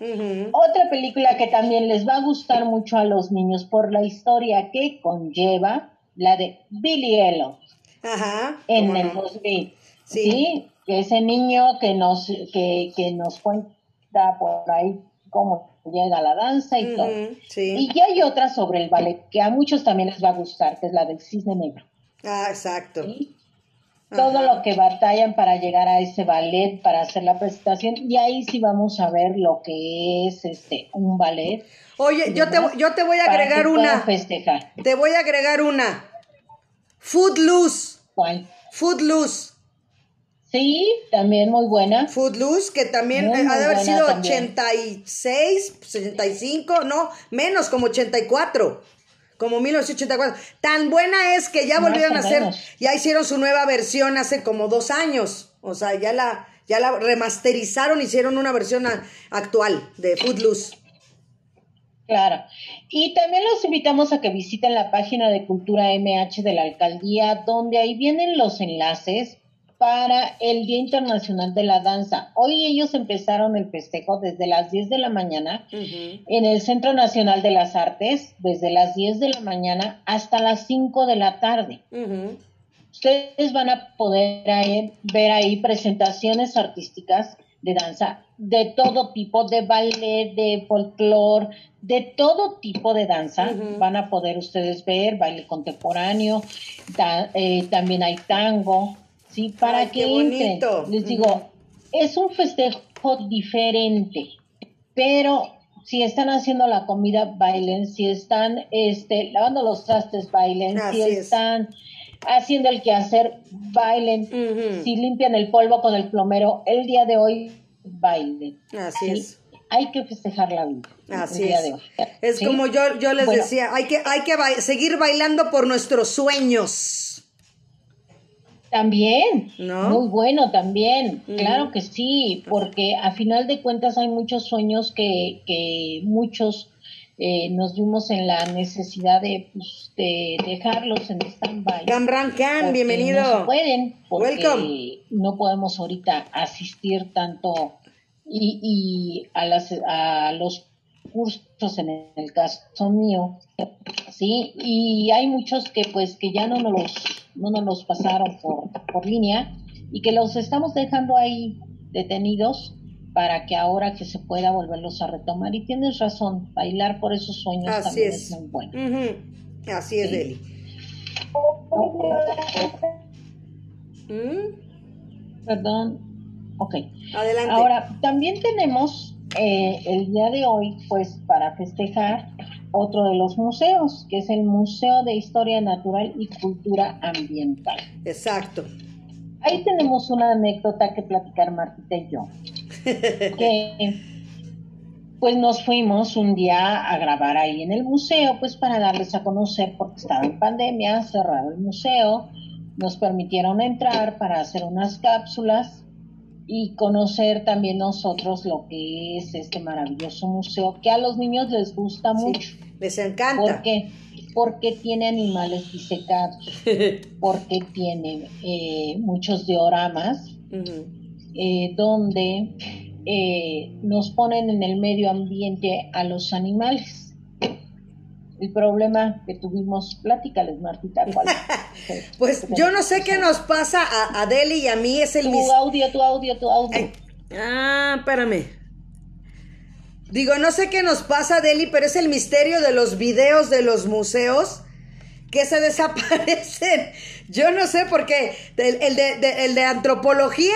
Speaker 2: Otra película que también les va a gustar mucho a los niños por la historia que conlleva, la de Billy Elliot.
Speaker 1: Ajá.
Speaker 2: En el 2000. Sí. Que ese niño que nos, que, que nos cuenta por ahí cómo llega la danza y todo. Y ya hay otra sobre el ballet que a muchos también les va a gustar, que es la del cisne negro.
Speaker 1: Ah, exacto.
Speaker 2: Todo lo que batallan para llegar a ese ballet, para hacer la presentación, y ahí sí vamos a ver lo que es este un ballet.
Speaker 1: Oye, yo te, yo te voy a agregar una.
Speaker 2: Festejar.
Speaker 1: Te voy a agregar una. Footloose.
Speaker 2: ¿Cuál?
Speaker 1: Footloose.
Speaker 2: Sí, también muy buena.
Speaker 1: Footloose, que también ha de haber sido 86, 65, no, menos como 84, como 1984. Tan buena es que ya volvieron a hacer, ya hicieron su nueva versión hace como dos años. O sea, ya la, ya la remasterizaron, hicieron una versión actual de Footloose.
Speaker 2: Claro. Y también los invitamos a que visiten la página de Cultura MH de la alcaldía, donde ahí vienen los enlaces para el Día Internacional de la Danza. Hoy ellos empezaron el festejo desde las 10 de la mañana en el Centro Nacional de las Artes, desde las 10 de la mañana hasta las 5 de la tarde. Ustedes van a poder ver ahí presentaciones artísticas de danza de todo tipo, de baile, de folclore, de todo tipo de danza. Van a poder ustedes ver baile contemporáneo, eh, también hay tango, ¿sí? Para que entren. Les digo, es un festejo diferente, pero si están haciendo la comida, bailen, si están este, lavando los trastes, bailen, si están haciendo el quehacer, bailen, si limpian el polvo con el plomero, el día de hoy baile.
Speaker 1: Así es.
Speaker 2: Hay que festejar la vida.
Speaker 1: Así es. Es como yo, yo les decía, hay que, hay que seguir bailando por nuestros sueños.
Speaker 2: También, ¿No? muy bueno también, claro que sí, porque a final de cuentas hay muchos sueños que, que muchos eh, nos vimos en la necesidad de, pues, de dejarlos en stand-by.
Speaker 1: Gamran Khan, bienvenido.
Speaker 2: No pueden, porque no podemos ahorita asistir tanto y, y a, las, a los cursos en el caso mío, sí, y hay muchos que pues que ya no nos los, no nos los pasaron por, por línea y que los estamos dejando ahí detenidos para que ahora que se pueda volverlos a retomar. Y tienes razón, bailar por esos sueños también es. muy bueno.
Speaker 1: Así es, Eli.
Speaker 2: ¿Mm? Perdón. Ok.
Speaker 1: Adelante.
Speaker 2: Ahora, también tenemos eh, el día de hoy, pues, para festejar otro de los museos, que es el Museo de Historia Natural y Cultura Ambiental.
Speaker 1: Exacto.
Speaker 2: Ahí tenemos una anécdota que platicar Martita y yo que pues nos fuimos un día a grabar ahí en el museo, pues para darles a conocer porque estaba en pandemia, cerrado el museo, nos permitieron entrar para hacer unas cápsulas y conocer también nosotros lo que es este maravilloso museo que a los niños les gusta mucho.
Speaker 1: Les encanta.
Speaker 2: ¿Por qué? Porque tiene animales disecados, porque tiene eh, muchos dioramas, eh, donde eh, nos ponen en el medio ambiente a los animales. El problema que tuvimos, platícales, Martita, ¿cuál?
Speaker 1: pues yo no sé qué nos pasa a Adeli y a mí, es el
Speaker 2: Tu audio, tu audio, tu audio.
Speaker 1: ah, espérame. Digo, no sé qué nos pasa, Adeli, pero es el misterio de los videos de los museos que se desaparecen. Yo no sé por qué. El, de, el de antropología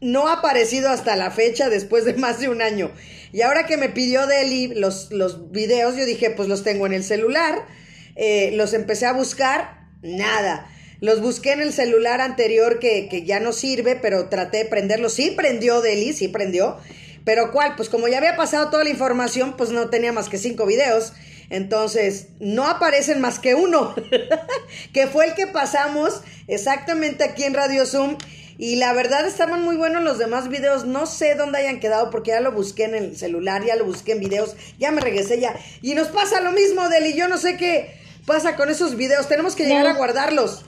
Speaker 1: no ha aparecido hasta la fecha después de más de un año. Y ahora que me pidió Deli los, los videos, yo dije, pues los tengo en el celular. Eh, los empecé a buscar, nada. Los busqué en el celular anterior que, que, ya no sirve, pero traté de prenderlo. Sí prendió Deli, sí prendió. Pero ¿cuál? Pues como ya había pasado toda la información, pues no tenía más que cinco videos. Entonces, no aparecen más que uno, que fue el que pasamos exactamente aquí en Radio Zoom y la verdad estaban muy buenos los demás videos. No sé dónde hayan quedado porque ya lo busqué en el celular, ya lo busqué en videos, ya me regresé ya. Y nos pasa lo mismo, Deli. Yo no sé qué pasa con esos videos. Tenemos que llegar a guardarlos.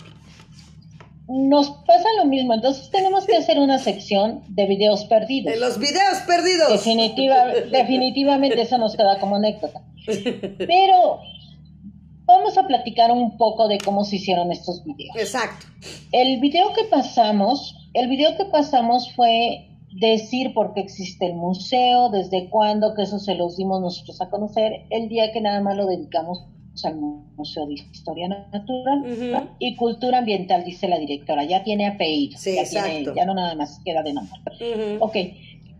Speaker 2: Nos pasa lo mismo. Entonces tenemos que hacer una sección de videos perdidos.
Speaker 1: De los videos perdidos.
Speaker 2: Definitiva, definitivamente eso nos queda como anécdota. Pero vamos a platicar un poco de cómo se hicieron estos videos.
Speaker 1: Exacto.
Speaker 2: El video que pasamos el video que pasamos fue decir por qué existe el museo, desde cuándo, que eso se los dimos nosotros a conocer, el día que nada más lo dedicamos al Museo de Historia Natural y Cultura Ambiental, dice la directora, ya tiene apellido,
Speaker 1: sí,
Speaker 2: ya,
Speaker 1: exacto.
Speaker 2: ya no nada más queda de nombre. Ok,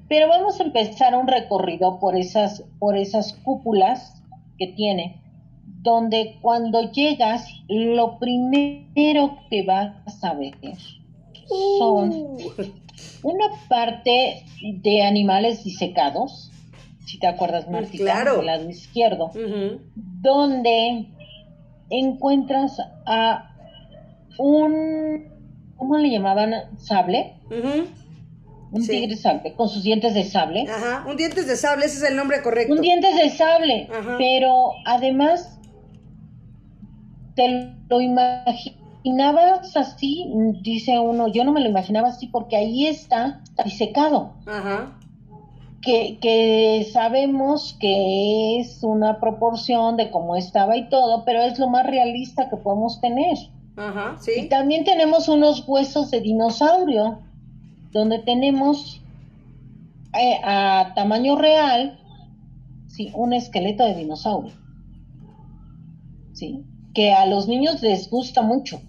Speaker 2: pero vamos a empezar un recorrido por esas, por esas cúpulas que tiene, donde cuando llegas, lo primero que vas a ver son uh. una parte de animales disecados, si te acuerdas, Martita,
Speaker 1: claro.
Speaker 2: del lado izquierdo, donde encuentras a un, ¿cómo le llamaban? Sable. Un tigre sable, con sus dientes de sable.
Speaker 1: Ajá, un dientes de sable, ese es el nombre correcto.
Speaker 2: Un dientes de sable, pero además te lo imaginas imaginabas así, dice uno, yo no me lo imaginaba así porque ahí está disecado.
Speaker 1: Ajá.
Speaker 2: Que, que sabemos que es una proporción de cómo estaba y todo, pero es lo más realista que podemos tener.
Speaker 1: Ajá, sí.
Speaker 2: Y también tenemos unos huesos de dinosaurio, donde tenemos eh, a tamaño real, sí, un esqueleto de dinosaurio. Sí, que a los niños les gusta mucho.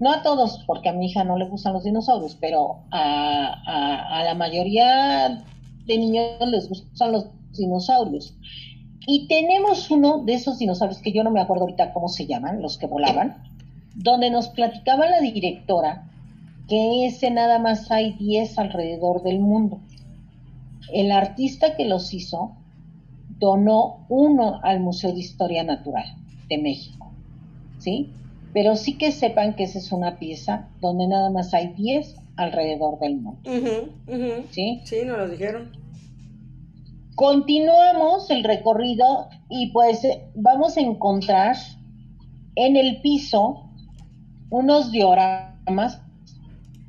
Speaker 2: No a todos, porque a mi hija no le gustan los dinosaurios, pero a, la mayoría de niños les gustan los dinosaurios. Y tenemos uno de esos dinosaurios que yo no me acuerdo ahorita cómo se llaman, los que volaban, donde nos platicaba la directora que ese nada más hay 10 alrededor del mundo. el artista que los hizo donó uno al Museo de Historia Natural de México, ¿sí? Pero sí que sepan que esa es una pieza donde nada más hay 10 alrededor del mundo. ¿Sí?
Speaker 1: Sí, nos lo dijeron.
Speaker 2: Continuamos el recorrido y pues vamos a encontrar en el piso unos dioramas,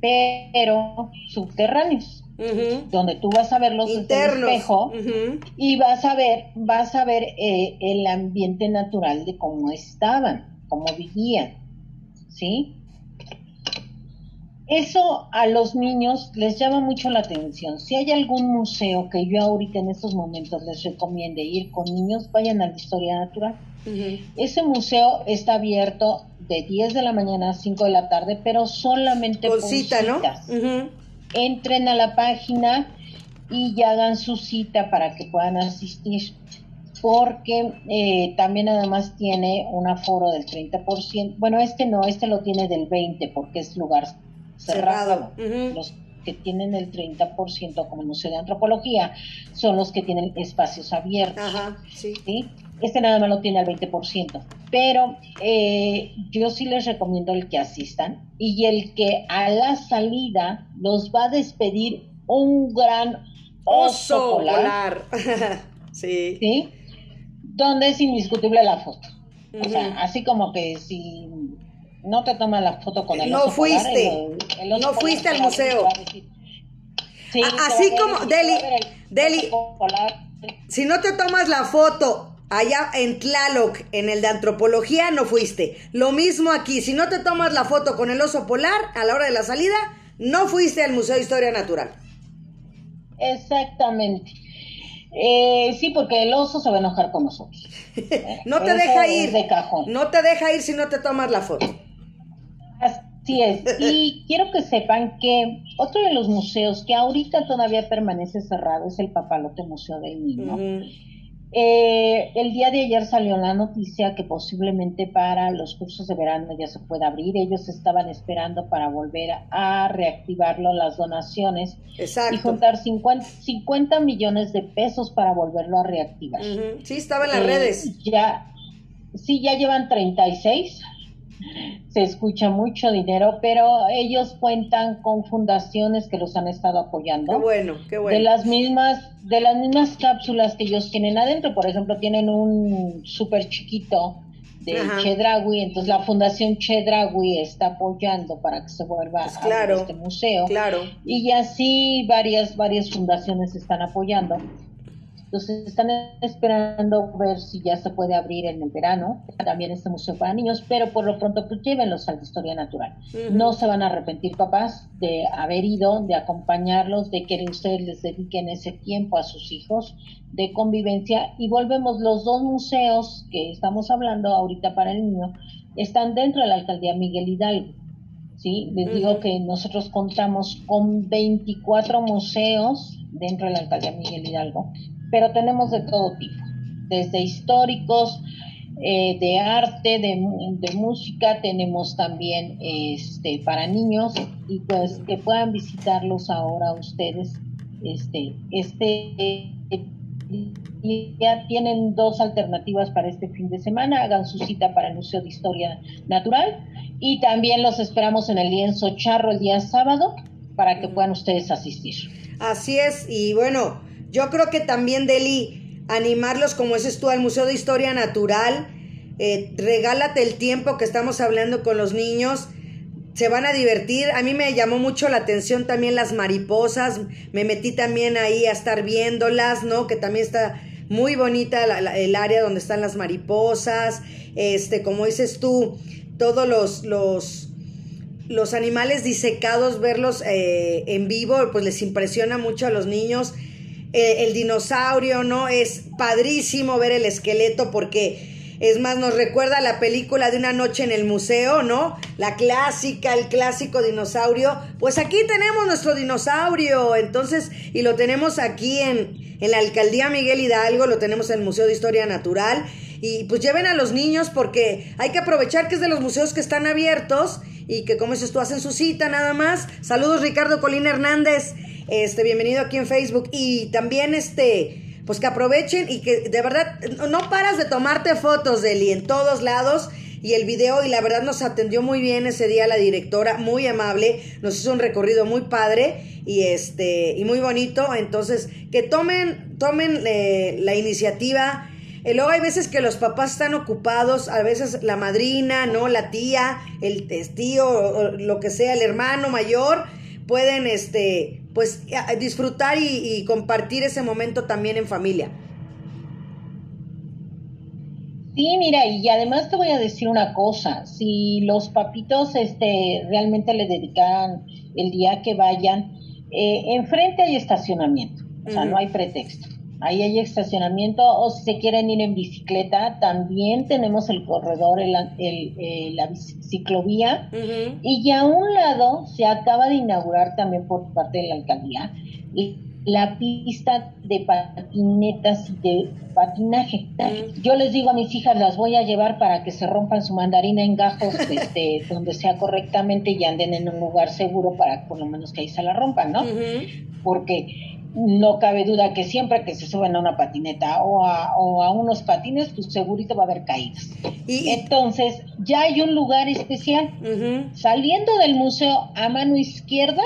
Speaker 2: pero subterráneos, donde tú vas a verlos
Speaker 1: Internos.
Speaker 2: en el espejo y vas a ver, vas a ver eh, el ambiente natural de cómo estaban, cómo vivían, ¿sí? Eso a los niños les llama mucho la atención. Si hay algún museo que yo ahorita en estos momentos les recomiende ir con niños, vayan a la historia natural. Ese museo está abierto de 10 de la mañana a 5 de la tarde, pero solamente
Speaker 1: Con cita, ¿no?
Speaker 2: Entren a la página y ya hagan su cita para que puedan asistir. Porque eh, también además tiene un aforo del 30%. Bueno, este no, este lo tiene del 20% porque es lugar cerrado. Los que tienen el 30% como Museo de Antropología son los que tienen espacios abiertos.
Speaker 1: Ajá, sí.
Speaker 2: ¿sí? Este nada más lo tiene al 20%. Pero eh, yo sí les recomiendo el que asistan y el que a la salida los va a despedir un gran oso,
Speaker 1: Oso
Speaker 2: polar,
Speaker 1: polar. sí.
Speaker 2: ¿sí? Donde es indiscutible la foto. O sea, así como que si no te tomas la foto con el
Speaker 1: No
Speaker 2: oso polar, el- el oso
Speaker 1: No fuiste
Speaker 2: te
Speaker 1: al museo.
Speaker 2: Sí,
Speaker 1: así como- Deli, Deli. Si no te tomas la foto allá en Tlaloc, en el de antropología, no fuiste. Lo mismo aquí, si no te tomas la foto con el oso polar a la hora de la salida, no fuiste al Museo de Historia Natural.
Speaker 2: Exactamente. Eh, sí, porque el oso se va a enojar con nosotros.
Speaker 1: No te
Speaker 2: Eso
Speaker 1: deja ir.
Speaker 2: de cajón.
Speaker 1: No te deja ir si no te tomas la foto.
Speaker 2: Así es. Y quiero que sepan que otro de los museos que ahorita todavía permanece cerrado es el Papalote Museo del Niño. Eh, el día de ayer salió la noticia que posiblemente para los cursos de verano ya se pueda abrir. Ellos estaban esperando para volver a reactivarlo las donaciones y
Speaker 1: Exacto.
Speaker 2: juntar 50, 50 millones de pesos para volverlo a reactivar.
Speaker 1: Sí, estaba en las
Speaker 2: Eh,
Speaker 1: redes.
Speaker 2: Ya, sí, ya llevan 36. Se escucha mucho dinero, pero ellos cuentan con fundaciones que los han estado apoyando.
Speaker 1: Qué bueno, qué
Speaker 2: De
Speaker 1: bueno.
Speaker 2: las mismas, de las mismas cápsulas que ellos tienen adentro, por ejemplo, tienen un súper chiquito de
Speaker 1: Ajá.
Speaker 2: Chedraui, entonces la Fundación Chedraui está apoyando para que se vuelva
Speaker 1: Pues
Speaker 2: a
Speaker 1: claro,
Speaker 2: este museo.
Speaker 1: Claro.
Speaker 2: Y así varias, varias fundaciones están apoyando. Entonces están esperando ver si ya se puede abrir en el verano, también este museo para niños, pero por lo pronto pues llévenlos a la historia natural. No se van a arrepentir papás de haber ido, de acompañarlos, de que ustedes les dediquen ese tiempo a sus hijos de convivencia y volvemos los dos museos que estamos hablando ahorita para el niño están dentro de la alcaldía Miguel Hidalgo. ¿sí? Les digo que nosotros contamos con 24 museos dentro de la alcaldía Miguel Hidalgo, pero tenemos de todo tipo, desde históricos, eh, de arte, de, de música, tenemos también este para niños y pues que puedan visitarlos ahora ustedes. Este, este ya tienen dos alternativas para este fin de semana. Hagan su cita para el Museo de Historia Natural y también los esperamos en el lienzo charro el día sábado para que puedan ustedes asistir.
Speaker 1: Así es, y bueno, yo creo que también, Deli, animarlos, como dices tú, al Museo de Historia Natural. Eh, regálate el tiempo que estamos hablando con los niños. Se van a divertir. A mí me llamó mucho la atención también las mariposas. Me metí también ahí a estar viéndolas, ¿no? Que también está muy bonita el área donde están las mariposas. Este, como dices tú, todos los, los, los animales disecados, verlos eh, en vivo, pues les impresiona mucho a los niños. Eh, el dinosaurio, ¿no? Es padrísimo ver el esqueleto porque es más, nos recuerda la película de una noche en el museo, ¿no? La clásica, el clásico dinosaurio. Pues aquí tenemos nuestro dinosaurio, entonces, y lo tenemos aquí en, en la alcaldía Miguel Hidalgo, lo tenemos en el Museo de Historia Natural. Y pues lleven a los niños porque hay que aprovechar que es de los museos que están abiertos y que como dices tú hacen su cita nada más. Saludos Ricardo Colín Hernández. Este, bienvenido aquí en Facebook. Y también, este, pues que aprovechen y que de verdad no paras de tomarte fotos, Deli, en todos lados y el video y la verdad nos atendió muy bien ese día la directora, muy amable, nos hizo un recorrido muy padre y este y muy bonito, entonces que tomen tomen eh, la iniciativa. Eh, luego hay veces que los papás están ocupados, a veces la madrina, no la tía, el tío, lo que sea, el hermano mayor, pueden este pues disfrutar y compartir ese momento también en familia.
Speaker 2: Sí, mira, y además te voy a decir una cosa, si los papitos este, realmente le dedican el día que vayan, eh, enfrente hay estacionamiento, o sea, no hay pretexto. Ahí hay estacionamiento o si se quieren ir en bicicleta, también tenemos el corredor, el, eh, la ciclovía. Y ya a un lado se acaba de inaugurar también por parte de la alcaldía la pista de patinetas y de patinaje. Yo les digo a mis hijas, las voy a llevar para que se rompan su mandarina en gajos este, donde sea correctamente y anden en un lugar seguro para por lo menos que ahí se la rompan, ¿no? Porque no cabe duda que siempre que se suben a una patineta o a, o a unos patines, pues segurito va a haber caídas. Y, Entonces, ya hay un lugar especial. Saliendo del museo a mano izquierda,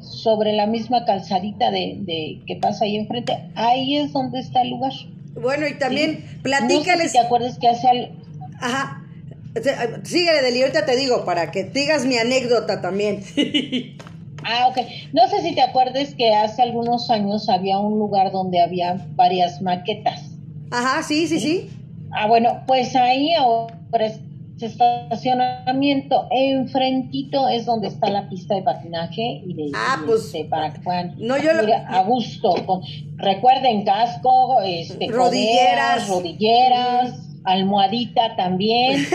Speaker 2: sobre la misma calzadita de, de, que pasa ahí enfrente, ahí es donde está el lugar.
Speaker 1: Bueno, y también platícales.
Speaker 2: te acuerdas que hace.
Speaker 1: Ajá. Síguele, Deli, ahorita te digo, para que digas mi anécdota también.
Speaker 2: ah, ok. No sé si te acuerdas que hace algunos años había un lugar donde había varias maquetas.
Speaker 1: Ajá, sí, sí, sí.
Speaker 2: Ah, bueno, pues ahí ahora estacionamiento enfrentito es donde está la pista de patinaje y de
Speaker 1: ah, pues,
Speaker 2: este, para que puedan
Speaker 1: no, yo
Speaker 2: a gusto con, recuerden casco este
Speaker 1: rodilleras
Speaker 2: rodilleras almohadita también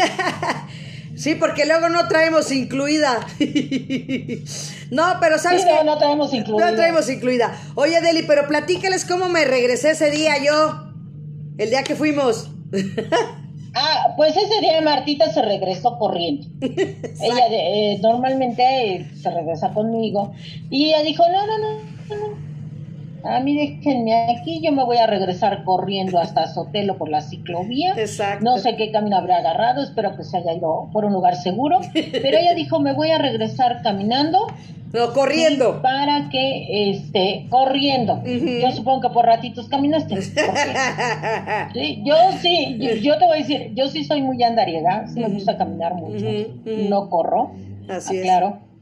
Speaker 1: sí porque luego no traemos incluida. No pero sabes
Speaker 2: que no traemos incluida.
Speaker 1: no traemos incluida. Oye Deli pero platícales cómo me regresé ese día yo el día que fuimos.
Speaker 2: Ah, pues ese día Martita se regresó corriendo. ella eh, normalmente se regresa conmigo. Y ella dijo, no, no, no, a mí déjenme aquí, yo me voy a regresar corriendo hasta Sotelo por la ciclovía.
Speaker 1: Exacto.
Speaker 2: No sé qué camino habrá agarrado, espero que se haya ido por un lugar seguro. Pero ella dijo, me voy a regresar caminando.
Speaker 1: No, corriendo.
Speaker 2: Para que, este, corriendo. Yo supongo que por ratitos caminaste. sí, yo sí, yo, te voy a decir, yo sí soy muy andariega, sí me gusta caminar mucho. No corro.
Speaker 1: Así
Speaker 2: es. Claro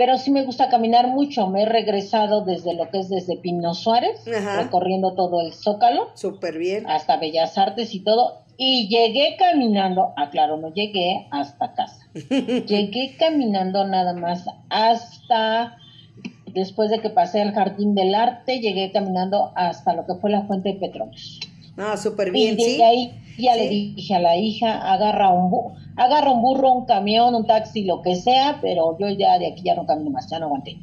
Speaker 2: pero sí me gusta caminar mucho. Me he regresado desde lo que es desde Pino Suárez, recorriendo todo el Zócalo.
Speaker 1: Súper bien.
Speaker 2: Hasta Bellas Artes y todo. Y llegué caminando, aclaro, no llegué hasta casa. llegué caminando nada más hasta, después de que pasé al Jardín del Arte, llegué caminando hasta lo que fue la Fuente de Petróleos.
Speaker 1: Ah, súper bien, y
Speaker 2: sí. ahí ya le dije a la hija, agarra un, agarra un burro, un camión, un taxi, lo que sea, pero yo ya de aquí ya no camino más, ya no aguanté.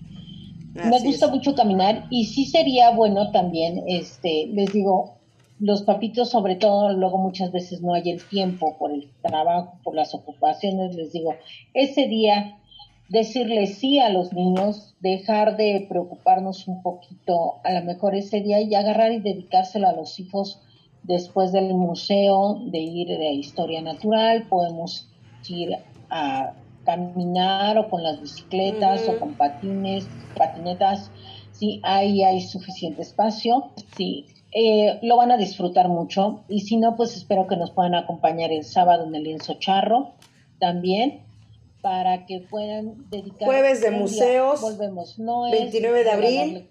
Speaker 2: Me gusta mucho caminar y sí sería bueno también, este, les digo, los papitos sobre todo, luego muchas veces no hay el tiempo por el trabajo, por las ocupaciones, les digo, ese día decirle sí a los niños, dejar de preocuparnos un poquito, a lo mejor ese día y agarrar y dedicárselo a los hijos Después del museo de ir de historia natural, podemos ir a caminar o con las bicicletas o con patines, patinetas. Sí, ahí hay suficiente espacio. Sí, eh, lo van a disfrutar mucho. Y si no, pues espero que nos puedan acompañar el sábado en el lienzo charro también para que puedan dedicar
Speaker 1: jueves de museos
Speaker 2: volvemos. No
Speaker 1: 29 de abril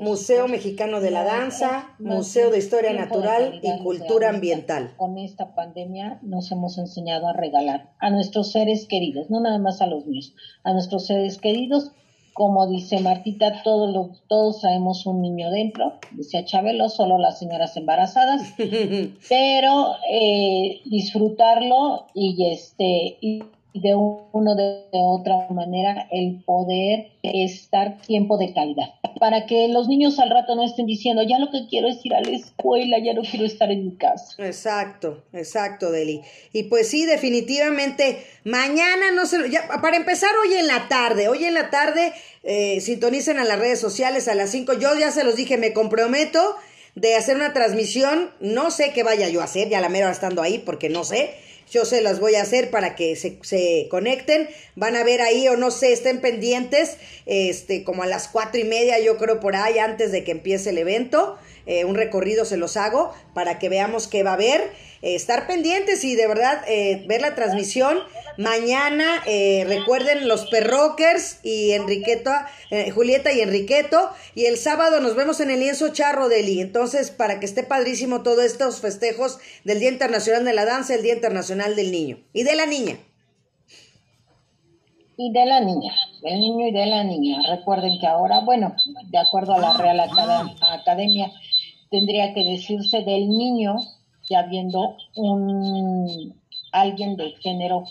Speaker 1: Museo Mexicano de la Danza Museo de Historia Natural y Cultura Ambiental.
Speaker 2: Con esta pandemia nos hemos enseñado a regalar a nuestros seres queridos no nada más a los niños a nuestros seres queridos. Como dice Martita, todos, todos traemos un niño dentro, decía Chabelo, solo las señoras embarazadas, pero eh, disfrutarlo y este y de uno de, otra manera el poder estar tiempo de calidad. Para que los niños al rato no estén diciendo ya lo que quiero es ir a la escuela ya no quiero estar en mi casa
Speaker 1: exacto exacto Deli. Y pues sí definitivamente mañana no se ya, para empezar hoy en la tarde hoy en la tarde eh, sintonicen a las redes sociales a las 5 yo ya se los dije me comprometo de hacer una transmisión no sé qué vaya yo a hacer ya la mera estando ahí porque no sé yo se las voy a hacer para que se, se, conecten. Van a ver ahí o no sé, estén pendientes, este, como a las cuatro y media, yo creo por ahí, antes de que empiece el evento. Eh, un recorrido se los hago para que veamos qué va a haber. Eh, estar pendientes y de verdad eh, ver la transmisión. Mañana recuerden los perrockers y Enriqueta, Julieta y Enriqueto. Y el sábado nos vemos en el lienzo charro Deli. Entonces, para que esté padrísimo todos estos festejos del Día Internacional de la Danza, el Día Internacional del Niño y de la Niña
Speaker 2: y de la niña, del niño y de la niña. Recuerden que ahora, bueno, de acuerdo a la Real Academia, tendría que decirse del niño, ya viendo un alguien de género